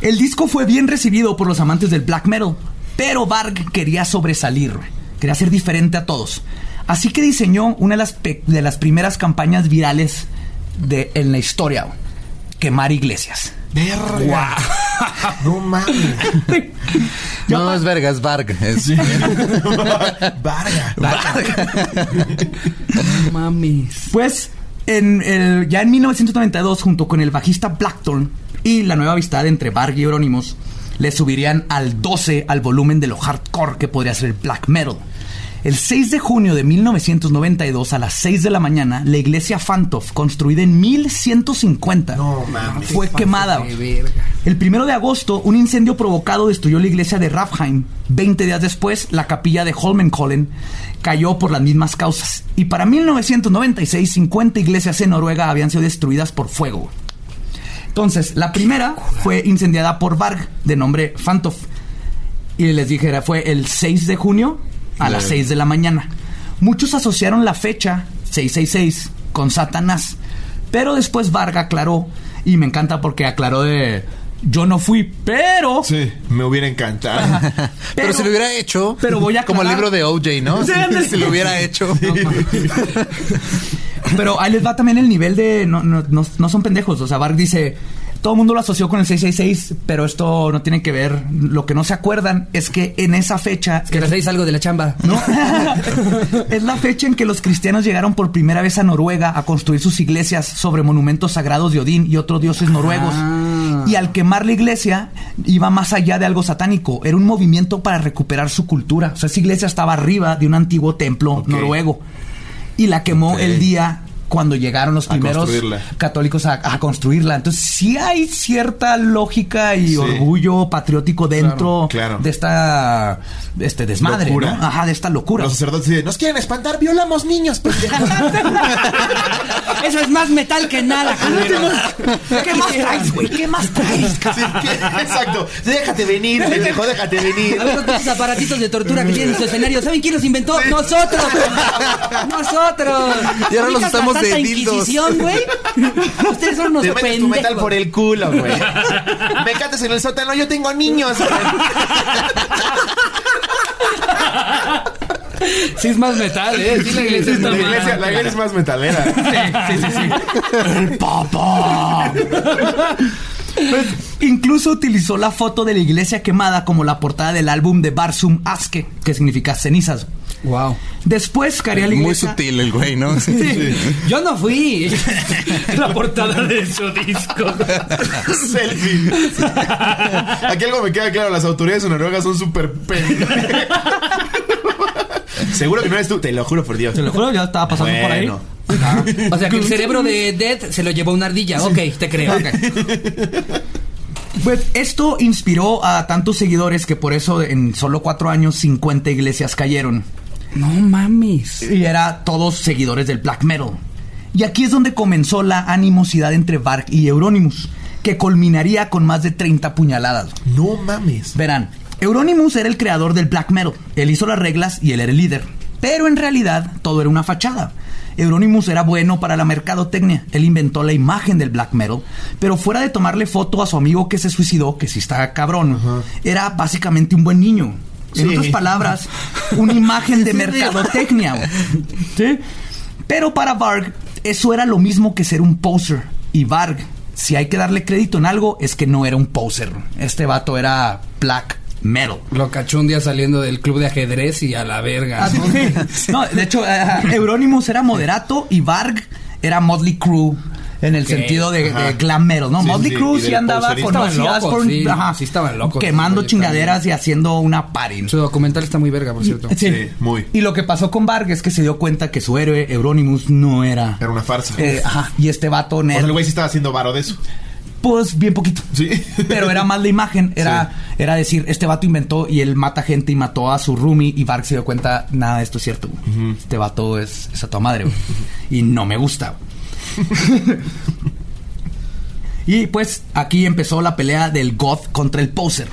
El disco fue bien recibido por los amantes del black metal, pero Bark quería sobresalir, güey. Quería ser diferente a todos. Así que diseñó una de las, de las primeras campañas virales de, en la historia. Quemar iglesias. Verga. No mames. No, es verga, es Varg. Es, Varga. No mames. Pues en el- ya en 1992, junto con el bajista Blackthorn y la nueva amistad entre Varg y Euronymous, le subirían al 12 al volumen de lo hardcore que podría ser el black metal. El 6 de junio de 1992 a las 6 de la mañana, la iglesia Fantoff, construida en 1150, No mames. fue quemada. El primero de agosto, un incendio provocado destruyó la iglesia de Rafheim. Veinte días después, la capilla de Holmenkollen cayó por las mismas causas. Y para 1996, 50 iglesias en Noruega habían sido destruidas por fuego. Entonces, la primera fue incendiada por Varg, de nombre Fantoff. Y les dije, fue el 6 de junio a las 6 de la mañana. Muchos asociaron la fecha 666 con Satanás. Pero después Varga aclaró, y me encanta porque aclaró de yo no fui, pero Sí, me hubiera encantado. pero, si lo hubiera hecho, pero voy a como el libro de OJ, ¿no? Sí, si lo hubiera hecho. Pero ahí les va también el nivel de. No, no, no, no son pendejos. O sea, Varg dice. Todo el mundo lo asoció con el 666, pero esto no tiene que ver. Lo que no se acuerdan es que en esa fecha. Que les deis algo de la chamba. ¿no? es la fecha en que los cristianos llegaron por primera vez a Noruega a construir sus iglesias sobre monumentos sagrados de Odín y otros dioses noruegos. Ah. Y al quemar la iglesia, iba más allá de algo satánico. Era un movimiento para recuperar su cultura. O sea, esa iglesia estaba arriba de un antiguo templo noruego. Y la quemó el día cuando llegaron los primeros católicos a, a construirla. Entonces, sí hay cierta lógica y Sí. orgullo patriótico dentro Claro, claro. de esta este desmadre. Ajá, de esta locura. Los sacerdotes dicen, nos quieren espantar, violamos niños, pendejos". Eso es más metal que nada. ¿Qué más traes, güey? ¿Qué más traes? Sí, exacto. Déjate venir, pendejo, déjate venir. A ver, esos aparatitos de tortura que tienen en su escenario, ¿saben quién los inventó? ¡Nosotros! ¡Nosotros! Y ahora los ¿Ubicas de Santa dildos. Inquisición, güey? Ustedes son unos Te metes tu pendejos. metal por el culo, güey. Me cantas en el sótano, yo tengo niños. Sí es más metal, ¿eh? Sí, la iglesia está La más- iglesia, la iglesia es más metalera. Sí, sí, sí. El papá. Pues, incluso utilizó la foto de la iglesia quemada como la portada del álbum de Barsum Aske, que significa cenizas. Wow. Después caería la Muy sutil el güey, ¿no? Sí. Yo no fui. La portada de su disco. Selfie. Aquí algo me queda claro, las autoridades de Noruega son súper pendejas. Seguro que no eres tú, te lo juro por Dios. Te lo juro, ya estaba pasando por ahí. O sea que el cerebro de Dead se lo llevó una ardilla. Ok, te creo. Pues esto inspiró a tantos seguidores que por eso en solo cuatro años 50 iglesias cayeron. No mames. Y era todos seguidores del black metal. Y aquí es donde comenzó la animosidad entre Varg y Euronymous, que culminaría con más de 30 puñaladas. No mames. Verán, Euronymous era el creador del black metal. Él hizo las reglas y él era el líder. Pero en realidad todo era una fachada. Euronymous era bueno para la mercadotecnia. Él inventó la imagen del black metal, pero fuera de tomarle foto a su amigo que se suicidó, que sí está cabrón, era básicamente un buen niño. En Sí. otras palabras, una imagen de mercadotecnia. ¿Sí? Pero para Varg, eso era lo mismo que ser un poser. Y Varg, si hay que darle crédito en algo, es que no era un poser. Este vato era black metal. Lo cachó un día saliendo del club de ajedrez y a la verga. Ah, ¿no? de hecho, eh, Euronymous era moderato y Varg era Motley Crue. En el sentido de, de glam metal, ¿no? Sí, Motley sí, Crue y sí andaba poserista. con Estaban Ozzy locos, Osbourne, sí. ajá, Sí estaban locos, Quemando sí, chingaderas y haciendo una party. Su documental está muy verga, por cierto. Sí. Sí, muy. Y lo que pasó con Varg es que se dio cuenta que su héroe, Euronymous, no era. Era una farsa. Eh, ajá, y este vato o nerd, sea, el güey sí estaba haciendo varo de eso. pues bien poquito. Sí. Pero era más la imagen, era, era decir, este vato inventó y él mata gente y mató a su roomie y Varg se dio cuenta, nada de esto es cierto. Este vato es, es a tu madre, güey. Y no me gusta. güey. y pues aquí empezó la pelea del goth contra el poser.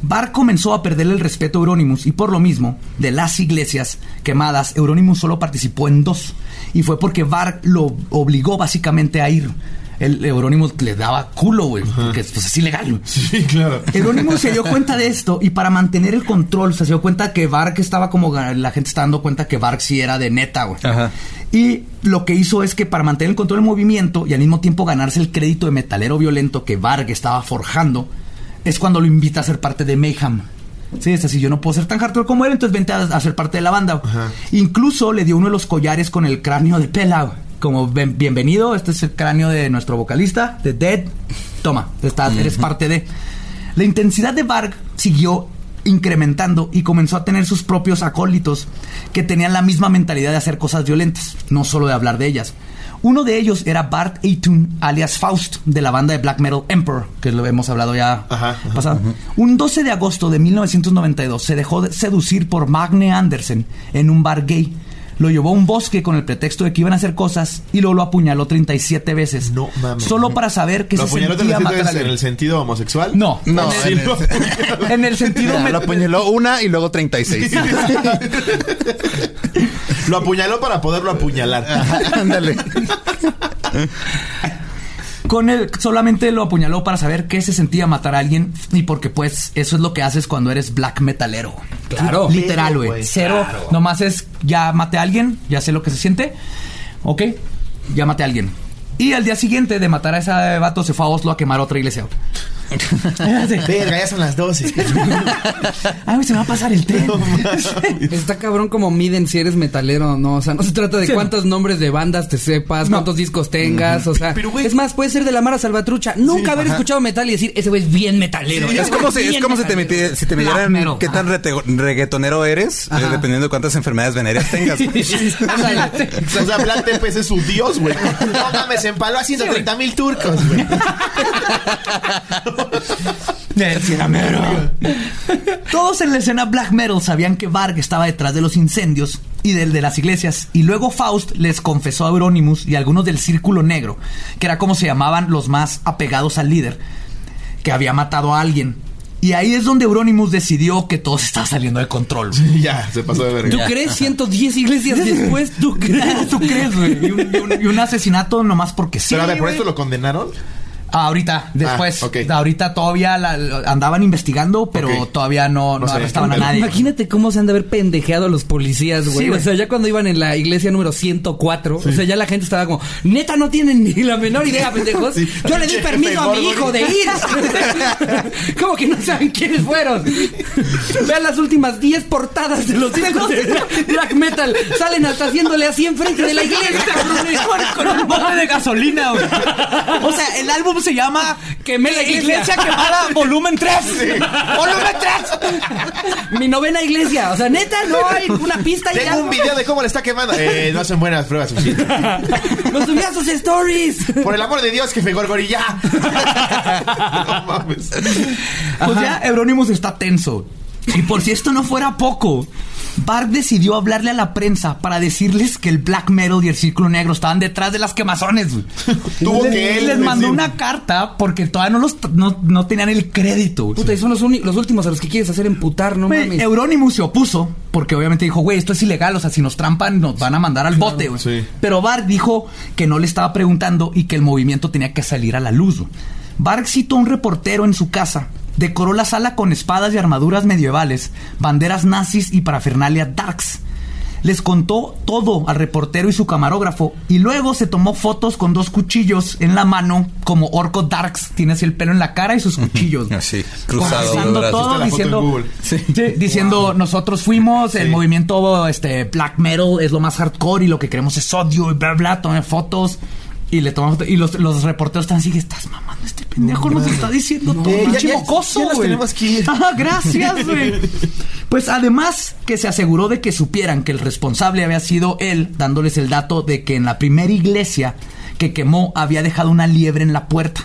Varg comenzó a perderle el respeto a Euronymous y por lo mismo, de las iglesias quemadas, Euronymous solo participó en dos. Y fue porque Varg lo obligó básicamente a ir. El Euronymous le daba culo, güey, porque pues, es ilegal. Sí, claro. Euronymous se dio cuenta de esto y para mantener el control se dio cuenta que Varg estaba como la gente está dando cuenta que Varg sí era de neta, güey. Ajá. Y lo que hizo es que para mantener el control del movimiento y al mismo tiempo ganarse el crédito de metalero violento que Varg estaba forjando, es cuando lo invita a ser parte de Mayhem. Sí, es así, yo no puedo ser tan hardcore como él, entonces vente a, a ser parte de la banda. Ajá. Incluso le dio uno de los collares con el cráneo de Pela. Como "Ven- bienvenido, este es el cráneo de nuestro vocalista, de Dead. Toma, estás, eres parte de. La intensidad de Varg siguió incrementando y comenzó a tener sus propios acólitos que tenían la misma mentalidad de hacer cosas violentas, no solo de hablar de ellas. Uno de ellos era Bart Eitun, alias Faust, de la banda de black metal Emperor, que lo hemos hablado ya Ajá, ajá. pasado. Un 12 de agosto de 1992 se dejó de seducir por Magne Andersen en un bar gay. Lo llevó a un bosque con el pretexto de que iban a hacer cosas y luego lo apuñaló 37 veces. No mames. Solo para saber que ¿Lo se apuñaló sentía 37 matar a en el sentido homosexual? No, No, Sí, en el- lo apuñaló. en el sentido me- lo apuñaló una y luego 36. Lo apuñaló para poderlo apuñalar. Ándale. Con él solamente lo apuñaló para saber qué se sentía matar a alguien y porque pues eso es lo que haces cuando eres black metalero. Claro. Literal, güey. güey, Cero. Nomás es ya maté a alguien, ya sé lo que se siente. Ok, ya maté a alguien. Y al día siguiente de matar a ese vato se fue a Oslo a quemar otra iglesia. Verga, ya son las 12. Ay, se me va a pasar el tren. Está cabrón como miden si eres metalero o no. O sea, no se trata de Sí. cuántos nombres de bandas te sepas, No. cuántos discos tengas. O sea, Pero, es más, puede ser de la Mara Salvatrucha. Nunca haber ajá. escuchado metal y decir, ese güey es bien metalero. Es como si, es como si te, metalero. meti- si te Black midieran qué tan rete- reggaetonero eres, eh, dependiendo de cuántas enfermedades venéreas tengas. O sea, Black Tepes es su dios, güey. No mames, empaló a 130 mil turcos, güey. Todos en la escena black metal sabían que Varg estaba detrás de los incendios y del de las iglesias. Y luego Faust les confesó a Euronymous y a algunos del Círculo Negro, que era como se llamaban los más apegados al líder, que había matado a alguien. Y ahí es donde Euronymous decidió que todo se estaba saliendo de control. Ya, se pasó de verga. ¿Tú crees 110 iglesias después? ¿Tú crees? ¿Tú crees, güey? Y un, y un- y un asesinato nomás porque sí. Pero a ver, ¿por esto lo condenaron? Ahorita, después. Ah, ok. Ahorita todavía la- la- andaban investigando, pero todavía no, No no sé. arrestaban a nadie. Imagínate cómo se han de haber pendejeado a los policías, güey. Sí, o sea, ya cuando iban en la iglesia número 104, o sea, ya la gente estaba como, neta, no tienen ni la menor idea, pendejos. Sí. Yo le di permiso a mi hijo de ir. ¿Cómo que no saben quiénes fueron? Vean las últimas 10 portadas de los discos de black metal. Salen hasta haciéndole así enfrente de la iglesia. con, con un bote de gasolina, güey. O sea, el álbum se llama Quemé la iglesia. quemada, volumen 3. Volumen 3. Mi novena iglesia. O sea, neta, no hay una pista y Tengo ya. un video de cómo le está quemando. Eh, no hacen buenas pruebas. Lo subí a sus stories. Por el amor de Dios, jefe Gorgori, ya. No mames. Pues ya Euronymous está tenso. Y por si esto no fuera poco, Bark decidió hablarle a la prensa para decirles que el black metal y el círculo negro estaban detrás de las quemazones. Tuvo que él les mandó una carta porque todavía no los no, no tenían el crédito. Puta, y son los, los últimos a los que quieres hacer emputar, no mames. Euronymous se opuso porque obviamente dijo, güey, esto es ilegal, o sea, si nos trampan nos van a mandar al bote, güey. sí. Pero Bark dijo que no le estaba preguntando y que el movimiento tenía que salir a la luz. Bark citó a un reportero en su casa, decoró la sala con espadas y armaduras medievales, banderas nazis y parafernalia darks. Les contó todo al reportero y su camarógrafo y luego se tomó fotos con dos cuchillos en la mano como Orco Darks. Tiene así el pelo en la cara y sus cuchillos. Así, cruzado. Todo, diciendo. Sí, diciendo nosotros fuimos, el movimiento este black metal es lo más hardcore y lo que queremos es odio y bla bla, tomé fotos y le tomamos y los, los reporteros están así, estás mamando este pendejo nos está diciendo todo, ya- ya- mocoso, ya las güey". tenemos aquí. Ajá, gracias, güey. Pues además que se aseguró de que supieran que el responsable había sido él, dándoles el dato de que en la primera iglesia que quemó había dejado una liebre en la puerta.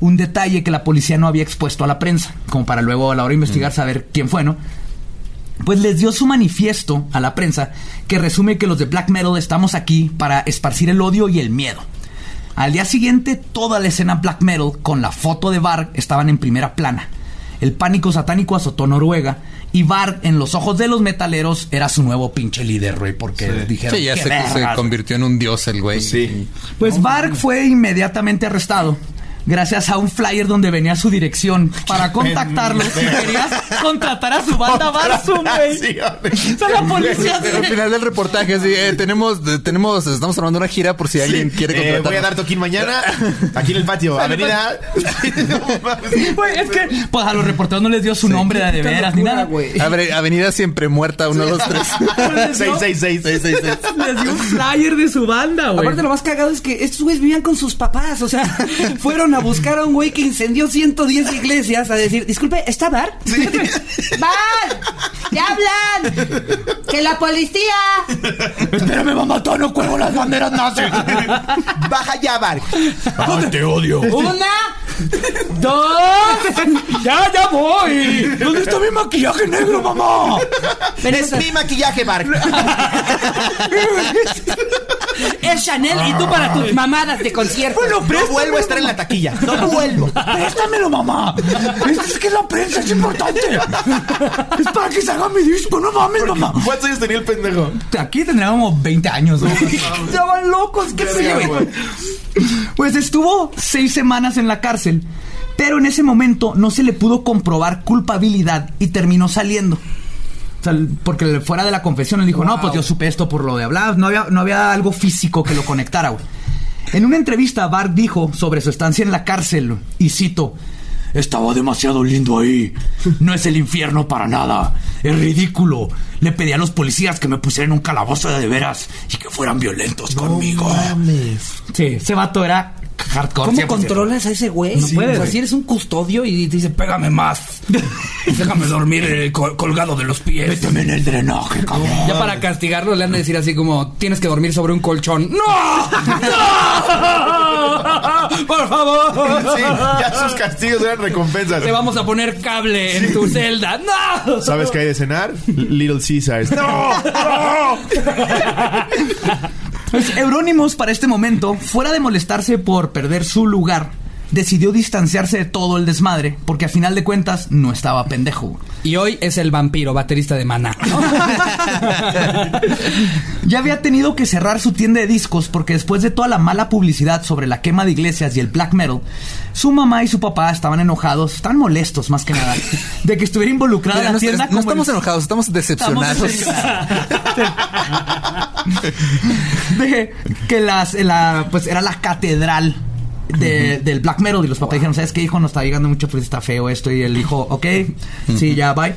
Un detalle que la policía no había expuesto a la prensa, como para luego a la hora de investigar saber quién fue, ¿no? Pues les dio su manifiesto a la prensa que resume que los de Black Metal estamos aquí para esparcir el odio y el miedo. Al día siguiente, toda la escena Black Metal con la foto de Varg estaban en primera plana. El pánico satánico azotó Noruega y Varg, en los ojos de los metaleros, era su nuevo pinche líder, güey, porque Sí. dijeron Sí, ya "¡Qué se, se vergas!". convirtió en un dios el güey. Sí. Pues Varg fue inmediatamente arrestado. Gracias a un flyer donde venía su dirección para contactarlo si querías contratar a su banda Barsum, güey. Sí, O sea, la policía Pero al final del reportaje, sí, eh, tenemos, de- tenemos, estamos armando una gira por si alguien quiere Eh, contratar. voy a dar toquín mañana aquí en el patio. Avenida. Güey, es que pues a los reporteros no les dio su nombre de, de veras ni nada. güey. Abre- Avenida Siempre Muerta, 1, 2, 3. Les dio- 666. Les dio un flyer de su banda, güey. Aparte, lo más cagado es que estos güeyes vivían con sus papás. O sea, fueron a buscar a un güey que incendió 110 iglesias a decir, disculpe, ¿está bar? ¡Van! ¡Ya hablan! ¡Que la policía! Espérame, mamá, todavía no cuelgo las banderas nazis. Baja ya, Bar. Ay, te odio. ¡Una! ¡Dos! ¡Ya, ya voy! ¿Dónde está mi maquillaje negro, mamá? Es mi maquillaje, Bar. Es Chanel y tú para tus mamadas de concierto. Bueno, No vuelvo a estar en la taquilla. No vuelvo. Préstamelo, mamá. Es, es que la prensa es importante. Es para que se haga mi disco, no mames, mamá. ¿Cuántos años tenía el pendejo? Aquí tendríamos 20 años, güey. Estaban locos, qué güey. Pues estuvo seis semanas en la cárcel, pero en ese momento no se le pudo comprobar culpabilidad y terminó saliendo. O sea, porque fuera de la confesión él dijo, no, pues yo supe esto por lo de hablar, no había, no había algo físico que lo conectara, güey. En una entrevista, Bart dijo sobre su estancia en la cárcel, y cito, estaba demasiado lindo ahí. No es el infierno para nada. Es ridículo. Le pedí a los policías que me pusieran un calabozo de, de veras y que fueran violentos conmigo. Sí, ese vato era hardcore. ¿Cómo 100%. controlas a ese güey? No puedes, O sea, güey. si eres un custodio y te dice, pégame más. Déjame dormir eh, col- colgado de los pies. Méteme en el drenaje, cabrón. Ya para castigarlo le han de decir así como, tienes que dormir sobre un colchón. ¡No! ¡No! ¡Por favor! Sí, ya sus castigos eran recompensas. Te vamos a poner cable en tu celda. ¡No! ¿Sabes qué hay de cenar? Little Caesars. ¡No! ¡No! Pues Eurónimos para este momento, fuera de molestarse por perder su lugar, decidió distanciarse de todo el desmadre, porque a final de cuentas no estaba pendejo. Y hoy es el vampiro, baterista de Maná. Ya había tenido que cerrar su tienda de discos porque después de toda la mala publicidad sobre la quema de iglesias y el black metal, su mamá y su papá estaban enojados, estaban molestos más que nada, de que estuviera involucrada Mira, la no, tienda no estamos el- enojados, estamos decepcionados. de que las, la, pues era la catedral de- del black metal y los papás dijeron, ¿sabes qué hijo? Nos está llegando mucho, pues está feo esto y él dijo, ok, sí, ya, bye.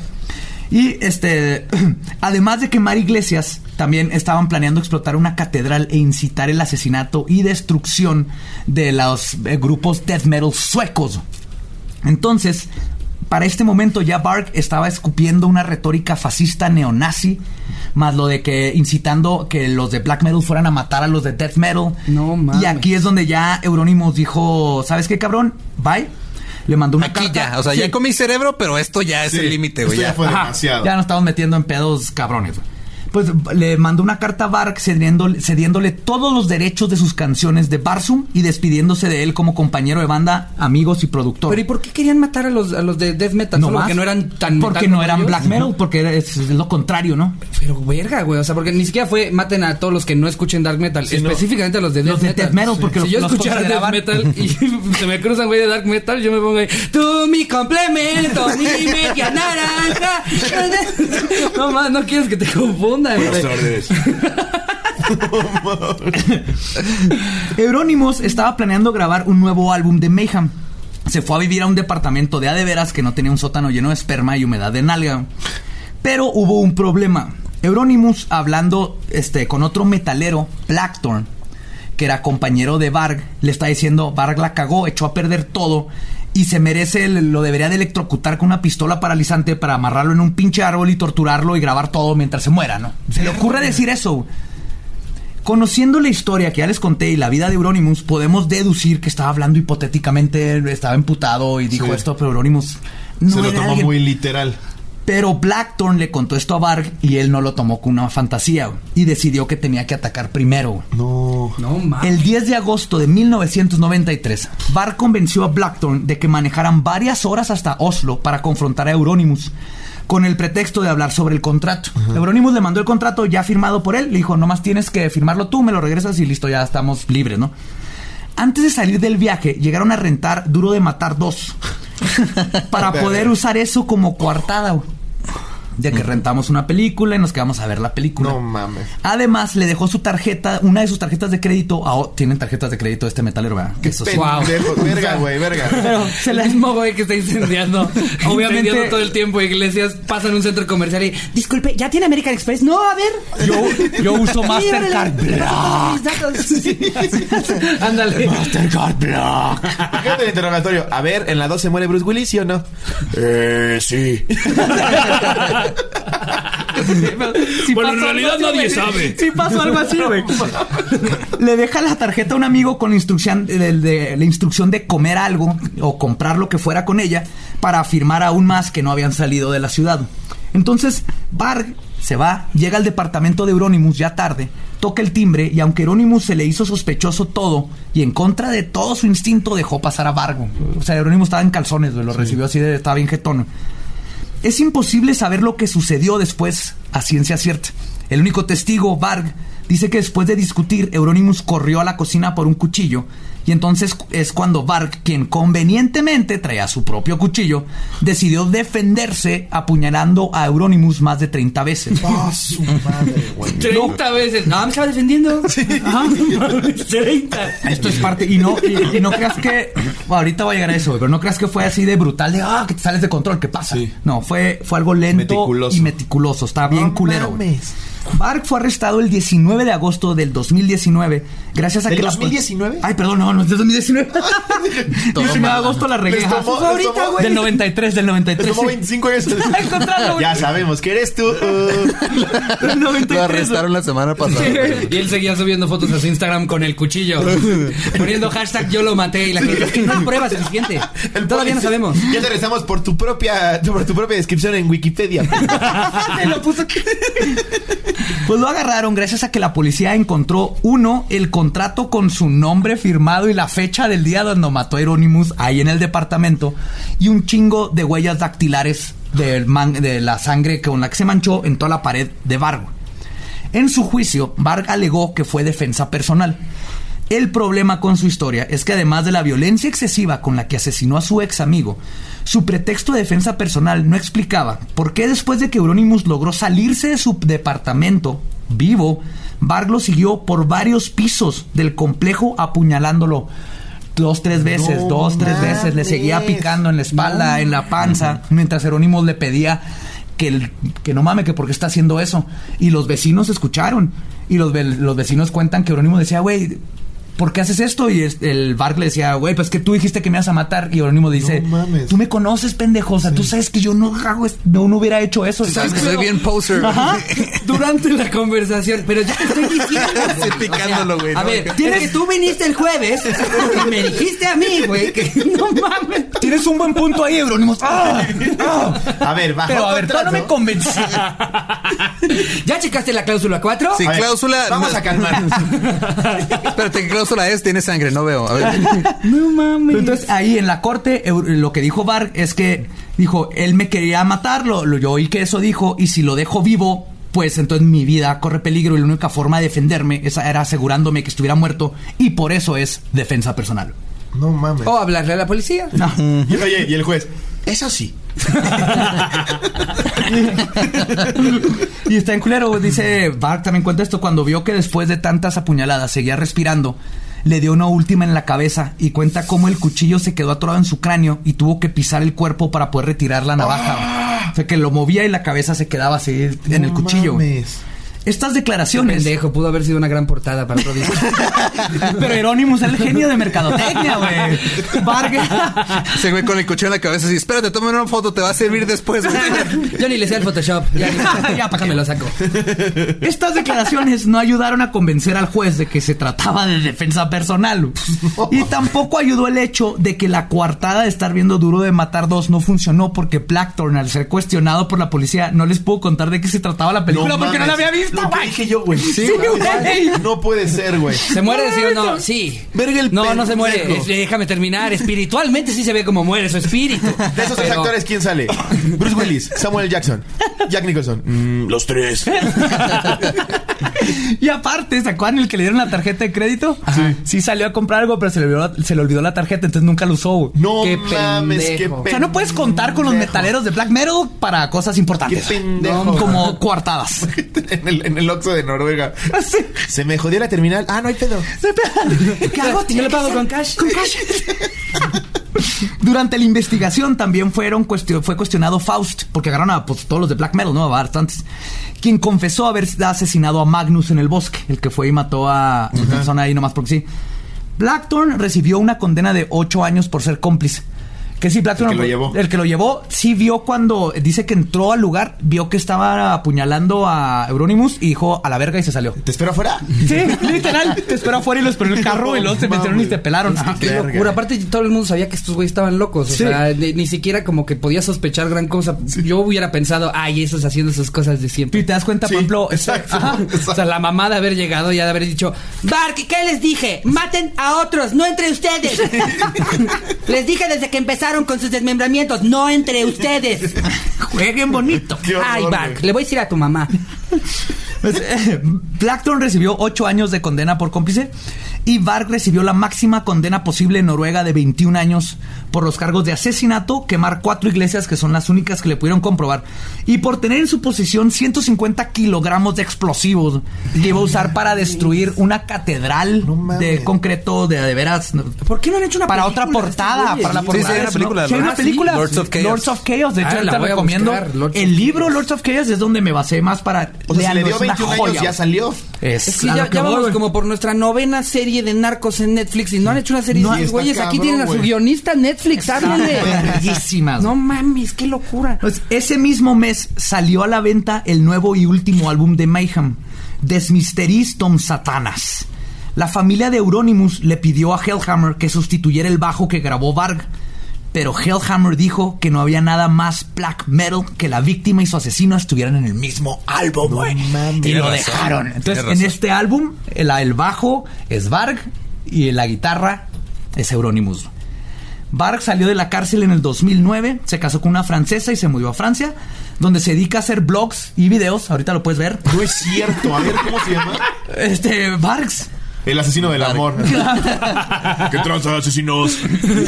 Y este, además de quemar iglesias, también estaban planeando explotar una catedral e incitar el asesinato y destrucción de los eh, grupos death metal suecos. Entonces, para este momento ya Bark estaba escupiendo una retórica fascista neonazi, más lo de que incitando que los de black metal fueran a matar a los de death metal. No mames. Y aquí es donde ya Euronymous dijo, ¿sabes qué cabrón? Bye. le mandó una Aquí carta. ya, o sea, Sí. ya comí cerebro, pero esto ya es Sí, el límite, güey. ya ya. fue Ajá, demasiado. Ya nos estamos metiendo en pedos cabrones. güey. Pues le mandó una carta a Bark cediéndole, cediéndole todos los derechos de sus canciones de Barsum y despidiéndose de él como compañero de banda, amigos y productor. Pero ¿y por qué querían matar a los, a los de death metal? No ¿Solo más. porque no eran tan Porque metal no eran ellos? black metal, porque es lo contrario, ¿no? Pero verga, güey, o sea, porque ni siquiera fue maten a todos los que no escuchen dark metal, Sí, no. específicamente a los de death Los de metal. death metal, porque si los- yo los escuchara death metal y se me cruzan güey de dark metal, yo me pongo ahí, tú mi complemento, mi media naranja. no más, no quieres que te confundan. Los güey. órdenes. Euronymous estaba planeando grabar un nuevo álbum de Mayhem. Se fue a vivir a un departamento de adeveras que no tenía un sótano lleno de esperma y humedad de nalga. Pero hubo un problema. Euronymous hablando este, con otro metalero, Blackthorn, que era compañero de Varg, le está diciendo, Varg la cagó, echó a perder todo y se merece, el- lo debería de electrocutar con una pistola paralizante para amarrarlo en un pinche árbol y torturarlo y grabar todo mientras se muera, ¿no? Se le ocurre decir eso. Conociendo la historia que ya les conté y la vida de Euronymous, podemos deducir que estaba hablando hipotéticamente, estaba emputado y dijo Sí. esto, pero Euronymous no Se lo era tomó alguien- muy literal. Pero Blackthorn le contó esto a Varg y él no lo tomó con una fantasía y decidió que tenía que atacar primero. No. No mames. El 10 de agosto de 1993, Varg convenció a Blackthorn de que manejaran varias horas hasta Oslo para confrontar a Euronymous con el pretexto de hablar sobre el contrato. Euronymous le mandó el contrato ya firmado por él, le dijo, nomás tienes que firmarlo tú, me lo regresas y listo, ya estamos libres, ¿no? Antes de salir del viaje, llegaron a rentar Duro de Matar 2 para poder usar eso como coartada. De que rentamos una película y nos quedamos a ver la película. No mames. Además, le dejó su tarjeta, una de sus tarjetas de crédito. a tienen tarjetas de crédito de este metalero, ¿verdad? Que eso sí. Wow. Verga, güey, verga. Pero se la- mismo güey que está incendiando, Obviamente- incendiando todo el tiempo iglesias, pasa en un centro comercial y, disculpe, ¿ya tiene American Express? No, a ver. yo, yo uso Mastercard. Black. Ándale. Mastercard Black. Fíjate el interrogatorio. A ver, ¿en la 2 se muere Bruce Willis, sí o no? Eh, sí. Si Bueno, en pasó realidad algo así, nadie güey. sabe. Si pasó algo así, güey. Le deja la tarjeta a un amigo con la instrucción de, de- la instrucción de comer algo o comprar lo que fuera con ella para afirmar aún más que no habían salido de la ciudad. Entonces, Varg se va, llega al departamento de Euronymous ya tarde, toca el timbre y aunque Euronymous se le hizo sospechoso todo y en contra de todo su instinto dejó pasar a Vargo. O sea, Euronymous estaba en calzones, lo recibió así de estaba bien jetón. Es imposible saber lo que sucedió después a ciencia cierta. El único testigo, Varg, dice que después de discutir, Euronymous corrió a la cocina por un cuchillo y entonces es cuando Varg, quien convenientemente traía su propio cuchillo, decidió defenderse apuñalando a Euronymous más de 30 veces. Ah, su madre, güey. 30 veces. No, me estaba defendiendo. Ajá. 30. Esto es parte, y no, y, y no creas que, bueno, ahorita voy a llegar a eso, güey, pero no creas que fue así de brutal, de, ah, que te sales de control, ¿qué pasa? Sí. No, fue, fue algo lento Meticuloso. y meticuloso, está bien No culero. güey. mames. Bark fue arrestado el 19 de agosto del 2019 gracias a ¿Del que la- 2019? Ay, perdón, no, no es del 2019. 19 de agosto la regué. Tomó- Del 93, del Te 93. tomó sí. 25 años. Ya sabemos que eres tú. Del 93. Lo arrestaron la semana pasada. Y él seguía subiendo fotos a su Instagram con el cuchillo. Poniendo hashtag yo lo maté y la gente. "Es que No hay prueba suficiente. El Todavía no sabemos. Ya te rezamos por tu propia, por tu propia descripción en Wikipedia. Me lo puso aquí. Pues lo agarraron gracias a que la policía encontró, uno, el contrato con su nombre firmado y la fecha del día donde mató a Euronymous ahí en el departamento, y un chingo de huellas dactilares man- de la sangre con la que se manchó en toda la pared de Vargo. En su juicio, Varg alegó que fue defensa personal. El problema con su historia es que además de la violencia excesiva con la que asesinó a su ex amigo, su pretexto de defensa personal no explicaba por qué después de que Euronymous logró salirse de su departamento vivo, Varg lo siguió por varios pisos del complejo apuñalándolo dos, tres veces, No dos, tres veces, le seguía picando en la espalda, en la panza, mientras Euronymous le pedía que, el- que no mame, que por qué está haciendo eso. Y los vecinos escucharon. Y los, los vecinos cuentan que Eurónimo decía, güey, ¿por qué haces esto? Y es- el Bark le decía, güey, pues que tú dijiste que me ibas a matar. Y Eurónimo dice, No mames. tú me conoces, pendejo. O sea, tú sabes que yo no hago, no, no hubiera hecho eso. Sabes que soy bien poser. Ajá. Durante la conversación. Pero ya te estoy diciendo. Sí, picándolo, güey, A ¿no? ver, tienes que tú viniste el jueves y me dijiste a mí, güey, que no mames. tienes un buen punto ahí, Eurónimos. ¡Ah! ¡Ah! A ver, bajo Pero a ver, todavía no me convencí. ¿Ya checaste la cláusula 4? Sí, ver, cláusula. Vamos a calmarnos. Espérate, ¿qué es? Tiene sangre, no veo. A ver. No mames. Entonces, ahí en la corte, lo que dijo Varg es que dijo, él me quería matarlo. Lo, yo oí que eso dijo, y si lo dejo vivo, pues entonces mi vida corre peligro y la única forma de defenderme esa era asegurándome que estuviera muerto, y por eso es defensa personal. No mames. O hablarle a la policía. Y, oye, y el juez. Eso sí. y está en culero, dice Varg también cuenta esto, cuando vio que después de tantas apuñaladas seguía respirando, le dio una última en la cabeza y cuenta cómo el cuchillo se quedó atorado en su cráneo y tuvo que pisar el cuerpo para poder retirar la navaja. O sea, que lo movía y la cabeza se quedaba así en el cuchillo. mames. Estas Qué declaraciones... pendejo, pudo haber sido una gran portada para otro disco. Pero Jerónimo es el genio de mercadotecnia, güey. Varg... Se ve con el cuchillo en la cabeza y espérate, toma una foto, te va a servir después. güey. Yo ni le sé el Photoshop. Ya, Ya, ya, ¿pa' para me lo saco. Estas declaraciones no ayudaron a convencer al juez de que se trataba de defensa personal. Y tampoco ayudó el hecho de que la coartada de estar viendo Duro de Matar dos no funcionó porque Blackthorn, al ser cuestionado por la policía, no les pudo contar de qué se trataba la película porque no la había visto, Lo que dije yo, güey. Sí, güey. No puede ser, güey. ¿Se muere, sí o no? Sí. Verga el no, no se muere. Es- déjame terminar. Espiritualmente sí se ve como muere su espíritu. De esos tres Pero- actores, ¿quién sale? Bruce Willis, Samuel Jackson, Jack Nicholson. Mm, los tres. Y aparte, ¿se acuerdan el que le dieron la tarjeta de crédito? Sí. salió a comprar algo, pero se le olvidó, se le olvidó la tarjeta, entonces nunca la usó. güey. No Qué mames, qué pendejo. O sea, no puedes contar con los metaleros de black metal para cosas Qué importantes. pendejo. Como coartadas. en el, en el Oxxo de Noruega. Se me jodió la terminal. Ah, no hay pedo. ¿Qué hago? Yo le pago con cash. Con cash. Durante la investigación también fueron cuestio- fue cuestionado Faust, porque agarraron a pues, todos los de Black Metal, ¿no? A bastantes. Quien confesó haber asesinado a Magnus en el bosque, el que fue y mató a una persona ahí nomás porque sí. Blackthorn recibió una condena de 8 años por ser cómplice. Que sí, Blackthorn. El que lo llevó. El que lo llevó, sí vio cuando dice que entró al lugar, vio que estaba apuñalando a Euronymous y dijo a la verga y se salió. ¿Te espero afuera? Sí, literal. Te esperó afuera y lo esperó en el carro y luego se metieron y te pelaron. Ajá. Qué Verga. locura. Aparte, todo el mundo sabía que estos güeyes estaban locos. O Sí. sea, ni, ni siquiera como que podía sospechar gran cosa. Yo hubiera pensado, ay, esos haciendo sus cosas de siempre. Y te das cuenta, Sí, por ejemplo, este- exacto. ajá. O sea, la mamá de haber llegado y de haber dicho, Bark, ¿qué les dije? Maten a otros, no entre ustedes. les dije desde que empezaron con sus desmembramientos, no entre ustedes. jueguen bonito. Ay, Bark, le voy a decir a tu mamá. Pues, eh, Blackthorn recibió ocho años de condena por cómplice y Varg recibió la máxima condena posible en Noruega de 21 años por los cargos de asesinato, quemar cuatro iglesias que son las únicas que le pudieron comprobar y por tener en su posesión 150 kilogramos de explosivos que iba a usar para destruir una catedral No de concreto de, de veras. no, ¿por qué no han hecho una para película otra portada, para la Sí, portada. sí, hay una ¿no? película, Sí, hay ¿no? una Ah, sí, película. Lords of Chaos. Lords of Chaos. De hecho, Ah, la voy a recomiendo. el libro. Lords of Chaos es donde me basé más para. O sea, si le dio 21 joya, años, ya salió. Es, Es que ya, vamos como por nuestra novena serie de narcos en Netflix y no han hecho una serie No, de güeyes. Aquí tienen a su guionista Netflix, háblenle. No mames, qué locura. Pues, ese mismo mes salió a la venta el nuevo y último álbum de Mayhem, Desmisteristom Satanas. La familia de Euronymous le pidió a Hellhammer que sustituyera el bajo que grabó Varg, pero Hellhammer dijo que no había nada más black metal que la víctima y su asesino estuvieran en el mismo álbum, güey. y lo razón, dejaron. Entonces, en este álbum, el, el bajo es Varg y la guitarra es Euronymous. Varg salió de la cárcel en el 2009, se casó con una francesa y se mudó a Francia, donde se dedica a hacer blogs y videos. Ahorita lo puedes ver. No es cierto. A ver, ¿cómo se llama? Este, Vargs. El asesino del amor. ¿Qué tranza, asesinos?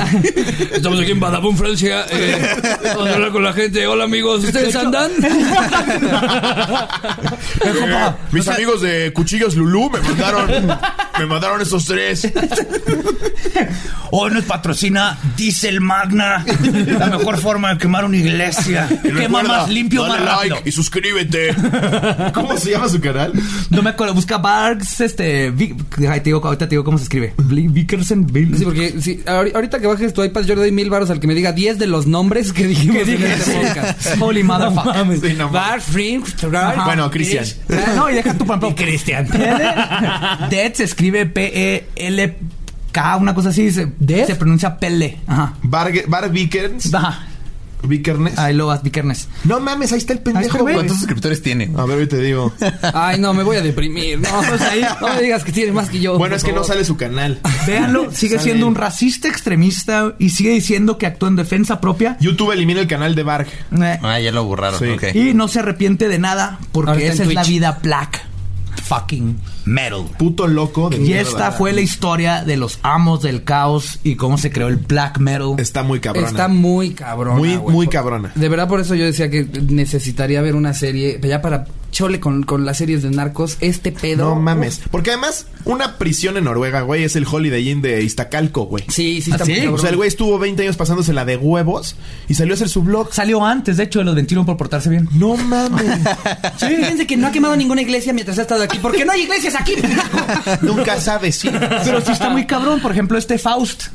Estamos aquí en Badabun, Francia. Eh, vamos a hablar con la gente. Hola amigos, ¿ustedes andan? Eh, mis amigos de Cuchillos Lulú me mandaron, me mandaron estos tres. Hoy nos patrocina Diesel Magna, la mejor forma de quemar una iglesia. Y Quema recuerda, más limpio, dale más rápido. like y suscríbete. ¿Cómo se llama su canal? No me acuerdo, busca Vargs, este, ay, te digo, ahorita te digo cómo se escribe. Bli- Vickersen, Bill- Sí, porque ahorita que bajes tu iPad, yo le doy mil baros al que me diga 10 de los nombres que dijimos ¿Qué en este podcast. Holy motherfucker. No mames. Sí, no. Bar, Bueno, Cristian. No, y deja tu Y Cristian. Dead se escribe P-E-L-K K, una cosa así. Se, se pronuncia Pele. Ajá. Bar, Bar Vikernes. Ajá. Vikernes. Ahí lo vas, Vikernes. No mames, ahí está el está pendejo. ¿Cuántos suscriptores tiene? A ver, hoy te digo. Ay, no, me voy a deprimir. No, pues ahí, no me digas que tiene más que yo. Bueno, es que no sale su canal. Véanlo, sigue Sale siendo un racista extremista y sigue diciendo que actúa en defensa propia. YouTube elimina el canal de Barg. Eh, Ah, ya lo borraron. Sí. Y no se arrepiente de nada porque esa es la vida black fucking metal. Puto loco de Y mierda. esta fue la historia de los amos del caos y cómo se creó el black metal. Está muy cabrona. Está muy cabrona. Muy, muy cabrona. De verdad, por eso yo decía que necesitaría ver una serie. Ya para chole con, con las series de narcos, este pedo. No mames. Porque además, una prisión en Noruega, güey, es el Holiday Inn de Iztacalco, güey. Sí, sí, ¿Ah, está sí? O sea, el güey estuvo 20 años pasándose la de huevos y salió a hacer su blog. Salió antes, de hecho, de los 21 por portarse bien. No mames. Sí, fíjense que no ha quemado ninguna iglesia mientras ha estado aquí. Porque no hay iglesias aquí. Nunca sabes, sí. Pero sí está muy cabrón. Por ejemplo, este Faust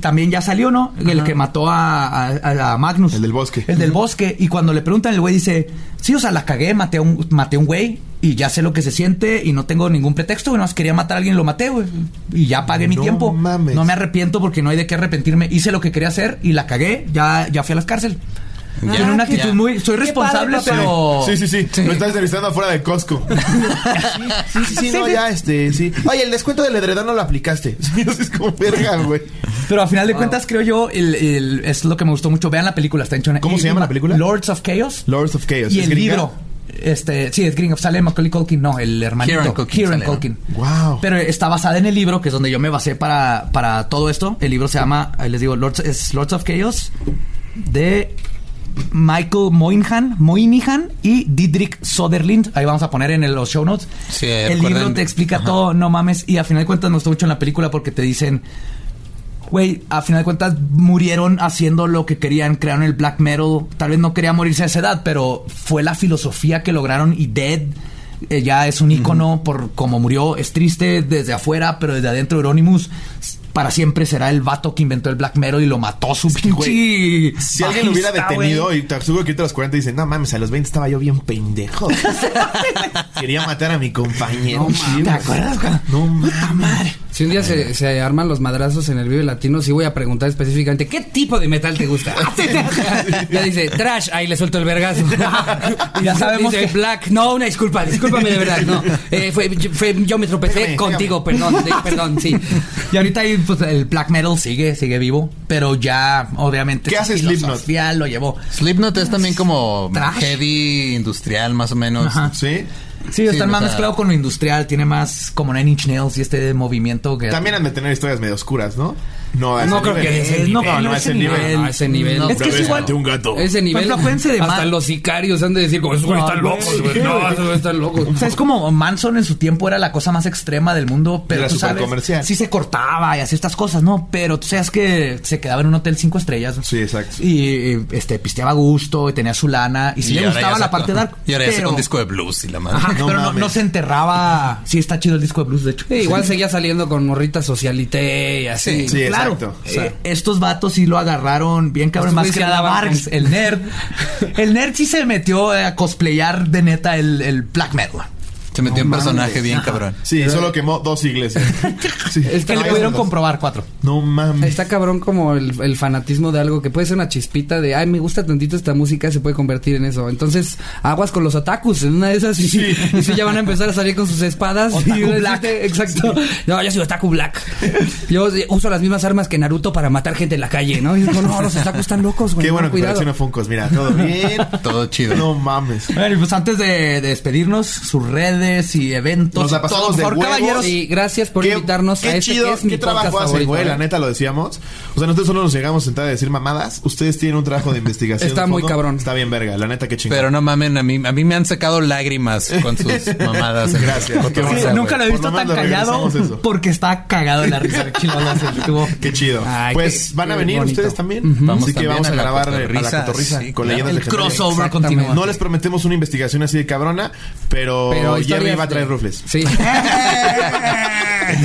también ya salió, ¿no? El que mató a, a- a Magnus. El del bosque. El del bosque. Y cuando le preguntan, el güey dice: Sí, o sea, la cagué, maté a un, maté a un güey. Y ya sé lo que se siente y no tengo ningún pretexto, güey. Nomás quería matar a alguien y lo maté, güey. Y ya pagué mi No tiempo. mames. No me arrepiento porque no hay de qué arrepentirme. Hice lo que quería hacer y la cagué. Ya, ya fui a las cárcel. Ya, Tiene una ya. actitud muy. Soy responsable, padre, pero. Sí, sí, sí. Lo estás entrevistando afuera de Costco. sí, sí, sí, no, ya, este, sí. Oye, el descuento del edredón no lo aplicaste. Sí, es como verga, güey. Pero a final de cuentas, creo yo, el, el- es lo que me gustó mucho. Vean la película, está hecho en- ¿Cómo se llama la película? Lords of Chaos. Lords of Chaos. y ¿Es el gringa? libro. Este, sí, es gringo. Sale Macaulay Culkin, no, el hermanito. Kieran Culkin Kieran sale, ¿no? Culkin. Wow. Pero está basada en el libro, que es donde yo me basé para, para todo esto. El libro se llama, ahí les digo, Lords, es Lords of Chaos de Michael Moynihan, Moynihan y Didrik Soderlind. Ahí vamos a poner en el- los show notes. Sí, el recuerden- libro te explica Ajá. todo, no mames. Y a final de cuentas me gustó mucho en la película porque te dicen, güey, a final de cuentas murieron haciendo lo que querían, crearon el black metal. Tal vez no quería morirse a esa edad, pero fue la filosofía que lograron y Dead eh, ya es un ícono por cómo murió. Es triste desde afuera, pero desde adentro Euronymous para siempre será el vato que inventó el black metal y lo mató su güey, Si alguien lo hubiera detenido güey. y te que ahorita a los 40 dicen, no mames, a los 20 estaba yo bien pendejo. Quería matar a mi compañero. No ¿Te acuerdas? No mames. Si un día se, se arman los madrazos en el Vive Latino, sí voy a preguntar específicamente ¿qué tipo de metal te gusta? ya dice, trash, ahí le suelto el vergazo. Y ya sabemos dice, que- black, no, una disculpa, discúlpame de verdad, no. Eh, fue, fue- yo me tropecé contigo, perdón, de- perdón, sí. Y ahorita ahí, pues, el black metal sigue, sigue vivo, pero ya obviamente ¿Qué hace Slipknot? lo llevó. Slipknot es también como Trash. heavy industrial, más o menos. Ajá. ¿Sí? Sí, está o más sea- mezclado con lo industrial, tiene más como Nine Inch Nails y este movimiento que También han de tener historias medio oscuras, ¿no? No, a No ese creo nivel. que ese no, nivel. no, no, a ese nivel. nivel. No, a ese nivel. Es que es igual. un gato. Ese nivel. De hasta los sicarios han de decir, como esos güeyes No, están locos, güey. No, esos güeyes están locos. O sea, es como Manson en su tiempo era la cosa más extrema del mundo, pero Era tú sabes, supercomercial. sí se cortaba y hacía estas cosas, ¿no? Pero tú sabes que se quedaba en un hotel cinco estrellas. Sí, exacto. Y este pisteaba a gusto y tenía su lana y sí Y le gustaba ya la parte dark. Y ahora ya pero, saca un disco de blues y la madre. Ajá, No pero no, se enterraba. Sí, está chido el disco de blues, de hecho. Sí, igual seguía saliendo con morritas socialité y así. Sí, claro. exacto. Eh, estos vatos sí lo agarraron bien cabrón. Más que nada con- el nerd. El nerd sí se metió a cosplayar de neta el, el black metal. Se metió No un personaje mames. bien Ajá. cabrón. Sí, solo quemó dos iglesias. Sí. Es que le pudieron comprobar cuatro. No mames. Está cabrón como el, el fanatismo de algo que puede ser una chispita de, ay, me gusta tantito esta música, se puede convertir en eso. Entonces, aguas con los otakus en una de esas y sí, y sí ya van a empezar a salir con sus espadas. Otaku Y- black. Exacto. No, yo soy otaku black. Yo uso las mismas armas que Naruto para matar gente en la calle, ¿no? Y digo, no, los otakus están locos, güey. Qué bueno no, que cuidado. colecciona Funkos. Mira, todo bien. Todo chido. No mames. Bueno, y pues antes de, de despedirnos, sus redes y eventos. Nos la pasamos todo, de por caballeros. Sí, gracias por Qué- invitarnos qué a este chido, que es mi qué trabajo hacen, favorito, güey, la neta lo decíamos. O sea, nosotros solo nos llegamos a sentar a decir mamadas. Ustedes tienen un trabajo de investigación. Está de muy cabrón. Está bien verga, la neta qué chingón. Pero no mamen, a mí, a mí me han sacado lágrimas con sus mamadas. Gracias. Sí, nunca lo he visto tan callado porque está cagado de la risa. Qué chido Qué. Ay, pues qué- van a venir bonito. ustedes también. Así que vamos a, a la grabar eh, a la sí, con leyendas El legendarias. crossover continúa. No les prometemos una investigación así de cabrona, pero, Pero Jerry va a traer de- rufles. Sí.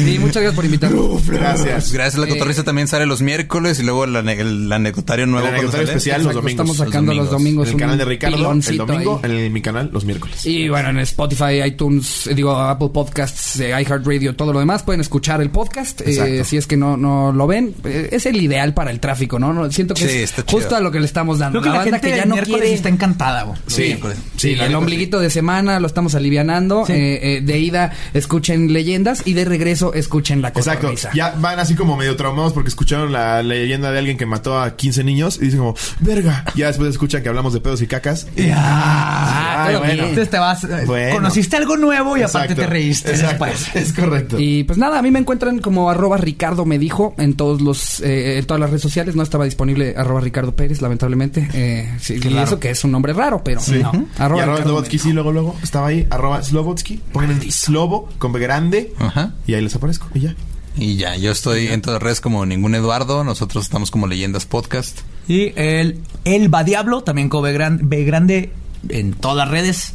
Sí, muchas gracias por invitarnos. Gracias. Gracias. La Eh, cotorriza también sale los miércoles y luego el, ane- el anecdotario nuevo. El ¿cuándo anecdotario sale? especial los domingos. Estamos sacando los Los domingos. En el canal de Ricardo el domingo, ahí. en mi canal los miércoles. Y bueno, en Spotify, iTunes, digo, Apple Podcasts, eh, iHeartRadio, todo lo demás, pueden escuchar el podcast. eh, si es que no, no lo ven, eh, es el ideal para el tráfico, ¿no? No, siento que Sí, es chido. justo a lo que le estamos dando. Creo que la, banda gente que ya no miércoles quiere... está encantada. Sí, Sí, la el ombliguito de semana lo estamos alivianando. Sí. eh, eh, de ida escuchen leyendas y de regreso escuchen la Exacto. cotorriza. Ya van así como medio traumados porque escucharon la leyenda de alguien que mató a 15 niños y dicen como, verga. Ya después escuchan que hablamos de pedos y cacas. Y- Ah, Ay, pero bueno. Entonces te vas. eh, Bueno. Conociste algo nuevo y aparte Exacto. te reíste Exacto. después. Es correcto. Y pues nada, a mí me encuentran como arroba Ricardo me dijo en todos los eh, en todas las redes sociales. No estaba disponible arroba Ricardo Pérez, lamentablemente. Eh, sí, y eso que es un nombre raro, pero Sí. no. y arroba Ricardo me sí, luego, luego. Estaba ahí, arroba Slobotsky. Pongan Slobo con B grande. Ajá. Y ahí les aparezco. Y ya. Y ya, yo estoy en todas las redes como ningún Eduardo. Nosotros estamos como Leyendas Podcast. Y el, el Va Diablo, también con B, gran- B grande en todas las redes.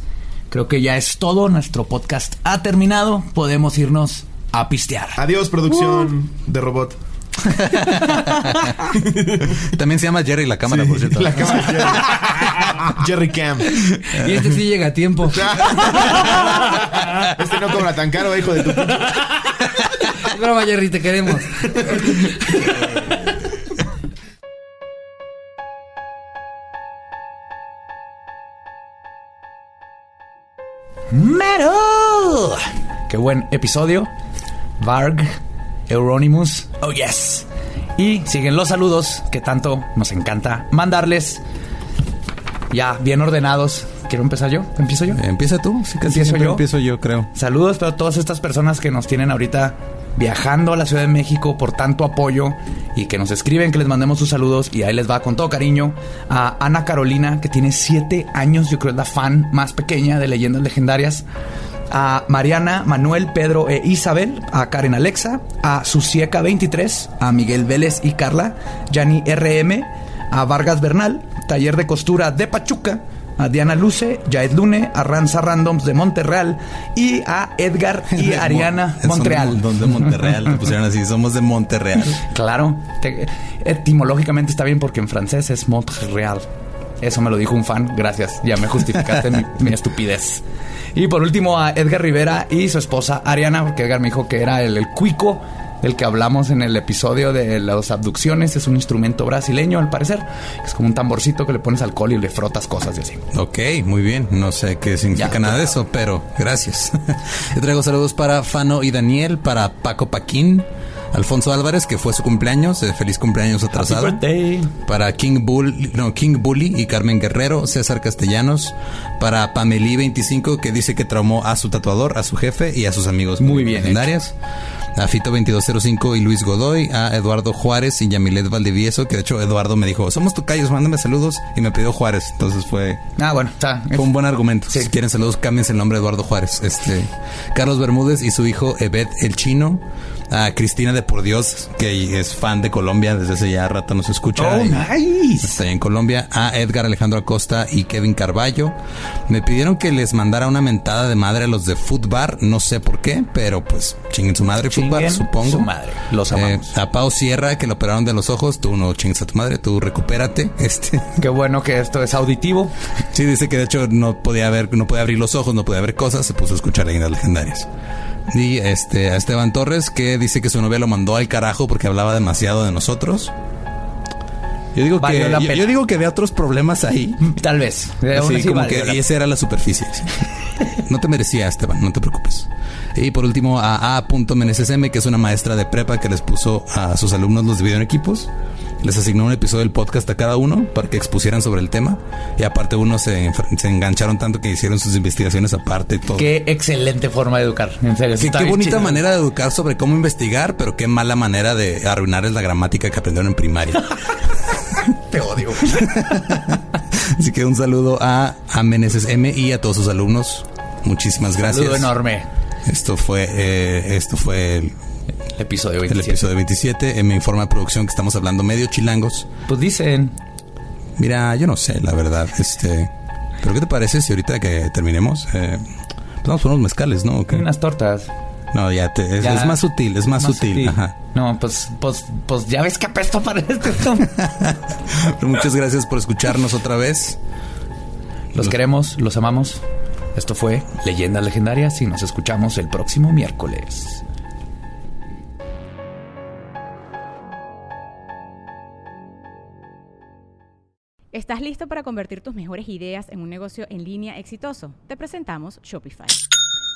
Creo que ya es todo. Nuestro podcast ha terminado. Podemos irnos a pistear. Adiós, producción de robot. También se llama Jerry la cámara, por cierto. La cámara Jerry. Jerry Cam. Y este sí llega a tiempo. Este no cobra tan caro, hijo de tu. Es broma, Jerry, te queremos. Metal. Qué buen episodio. Varg, Euronymous. Oh, yes. Y siguen los saludos que tanto nos encanta mandarles. Ya, bien ordenados. ¿Quiero empezar yo? ¿Empiezo yo? Empieza tú. Sí, casi ¿Empiezo yo? Empiezo yo, creo. Saludos para todas estas personas que nos tienen ahorita viajando a la Ciudad de México por tanto apoyo y que nos escriben que les mandemos sus saludos y ahí les va con todo cariño a Ana Carolina que tiene siete años, yo creo es la fan más pequeña de Leyendas Legendarias. A Mariana, Manuel, Pedro e Isabel, a Karen Alexa, a Susieca 23, a Miguel Vélez y Carla, Yanni RM, a Vargas Bernal, Taller de Costura de Pachuca, a Diana Luce, Jaed Lune, a Ranza Randoms de Monterreal y a Edgar y De Ariana Mon- Montreal. Somos de Monterreal. Te pusieron así. Somos de Monterreal. Claro, te- etimológicamente está bien porque en francés es Montreal. Eso me lo dijo un fan, gracias. Ya me justificaste mi, mi estupidez. Y por último a Edgar Rivera y su esposa Ariana, porque Edgar me dijo que era el, el cuico del que hablamos en el episodio de las abducciones. Es un instrumento brasileño, al parecer. Es como un tamborcito que le pones alcohol y le frotas cosas y así. Ok, muy bien. No sé qué significa Ya, nada de eso, pero gracias. Yo traigo saludos para Fano y Daniel, para Paco Paquín, Alfonso Álvarez, que fue su cumpleaños. eh, feliz cumpleaños atrasado. Para King Bull, no, King Bully y Carmen Guerrero, César Castellanos. Para Pameli 25, que dice que traumó a su tatuador, a su jefe y a sus amigos. Muy bien legendarias. A Fito 2205 y Luis Godoy, a Eduardo Juárez y Yamilet Valdivieso, que de hecho Eduardo me dijo, somos tocayos, mándame saludos, y me pidió Juárez. Entonces fue Ah, bueno, está. fue un buen argumento. Sí. Si quieren saludos, cámbiense el nombre de Eduardo Juárez. Este, Carlos Bermúdez y su hijo Evet el Chino. A Cristina de Por Dios, que es fan de Colombia, desde hace ya rato nos escucha. Oh, nice. Está en Colombia. A Edgar Alejandro Acosta y Kevin Carballo. Me pidieron que les mandara una mentada de madre a los de Footbar. No sé por qué, pero pues chinguen su madre, Footbar, supongo. su madre. Los Eh, amamos. a Pau Sierra, que lo operaron de los ojos. Tú no chingues a tu madre, tú recupérate. Este. Qué bueno que esto es auditivo. Sí, dice que de hecho no podía ver, no podía abrir los ojos, no podía ver cosas, se puso a escuchar leyendas legendarias. Y este, a Esteban Torres, que dice que su novia lo mandó al carajo porque hablaba demasiado de nosotros. Yo digo Valió que la yo, yo digo que había otros problemas ahí. Tal vez. Aún Sí, así como valió que la y esa era la superficie. sí. No te merecía, Esteban, no te preocupes. Y por último, a A. Meneses M, que es una maestra de prepa que les puso a sus alumnos los dividió en equipos. Les asignó un episodio del podcast a cada uno para que expusieran sobre el tema. Y aparte, unos se, se engancharon tanto que hicieron sus investigaciones aparte y todo. Qué excelente forma de educar. En serio. Sí, qué bonita chido. manera de educar sobre cómo investigar, pero qué mala manera de arruinarles la gramática que aprendieron en primaria. Te odio. Así que un saludo a, a Meneses M y a todos sus alumnos. Muchísimas gracias. Saludo enorme. Esto fue, eh, esto fue el, Episodio el 27. episodio 27. Eh, me informa producción que estamos hablando medio chilangos. Pues dicen. Mira, yo no sé, la verdad. Este, pero ¿qué te parece si ahorita que terminemos, eh, pues vamos por unos mezcales, ¿no? Unas tortas. No, ya te, es, Ya. es más sutil, es más, sutil. Ajá. No, pues, pues, pues ya ves que apesto para este. Pero muchas gracias por escucharnos otra vez. Los queremos, los amamos. Esto fue Leyendas Legendarias y nos escuchamos el próximo miércoles. ¿Estás listo para convertir tus mejores ideas en un negocio en línea exitoso? Te presentamos Shopify.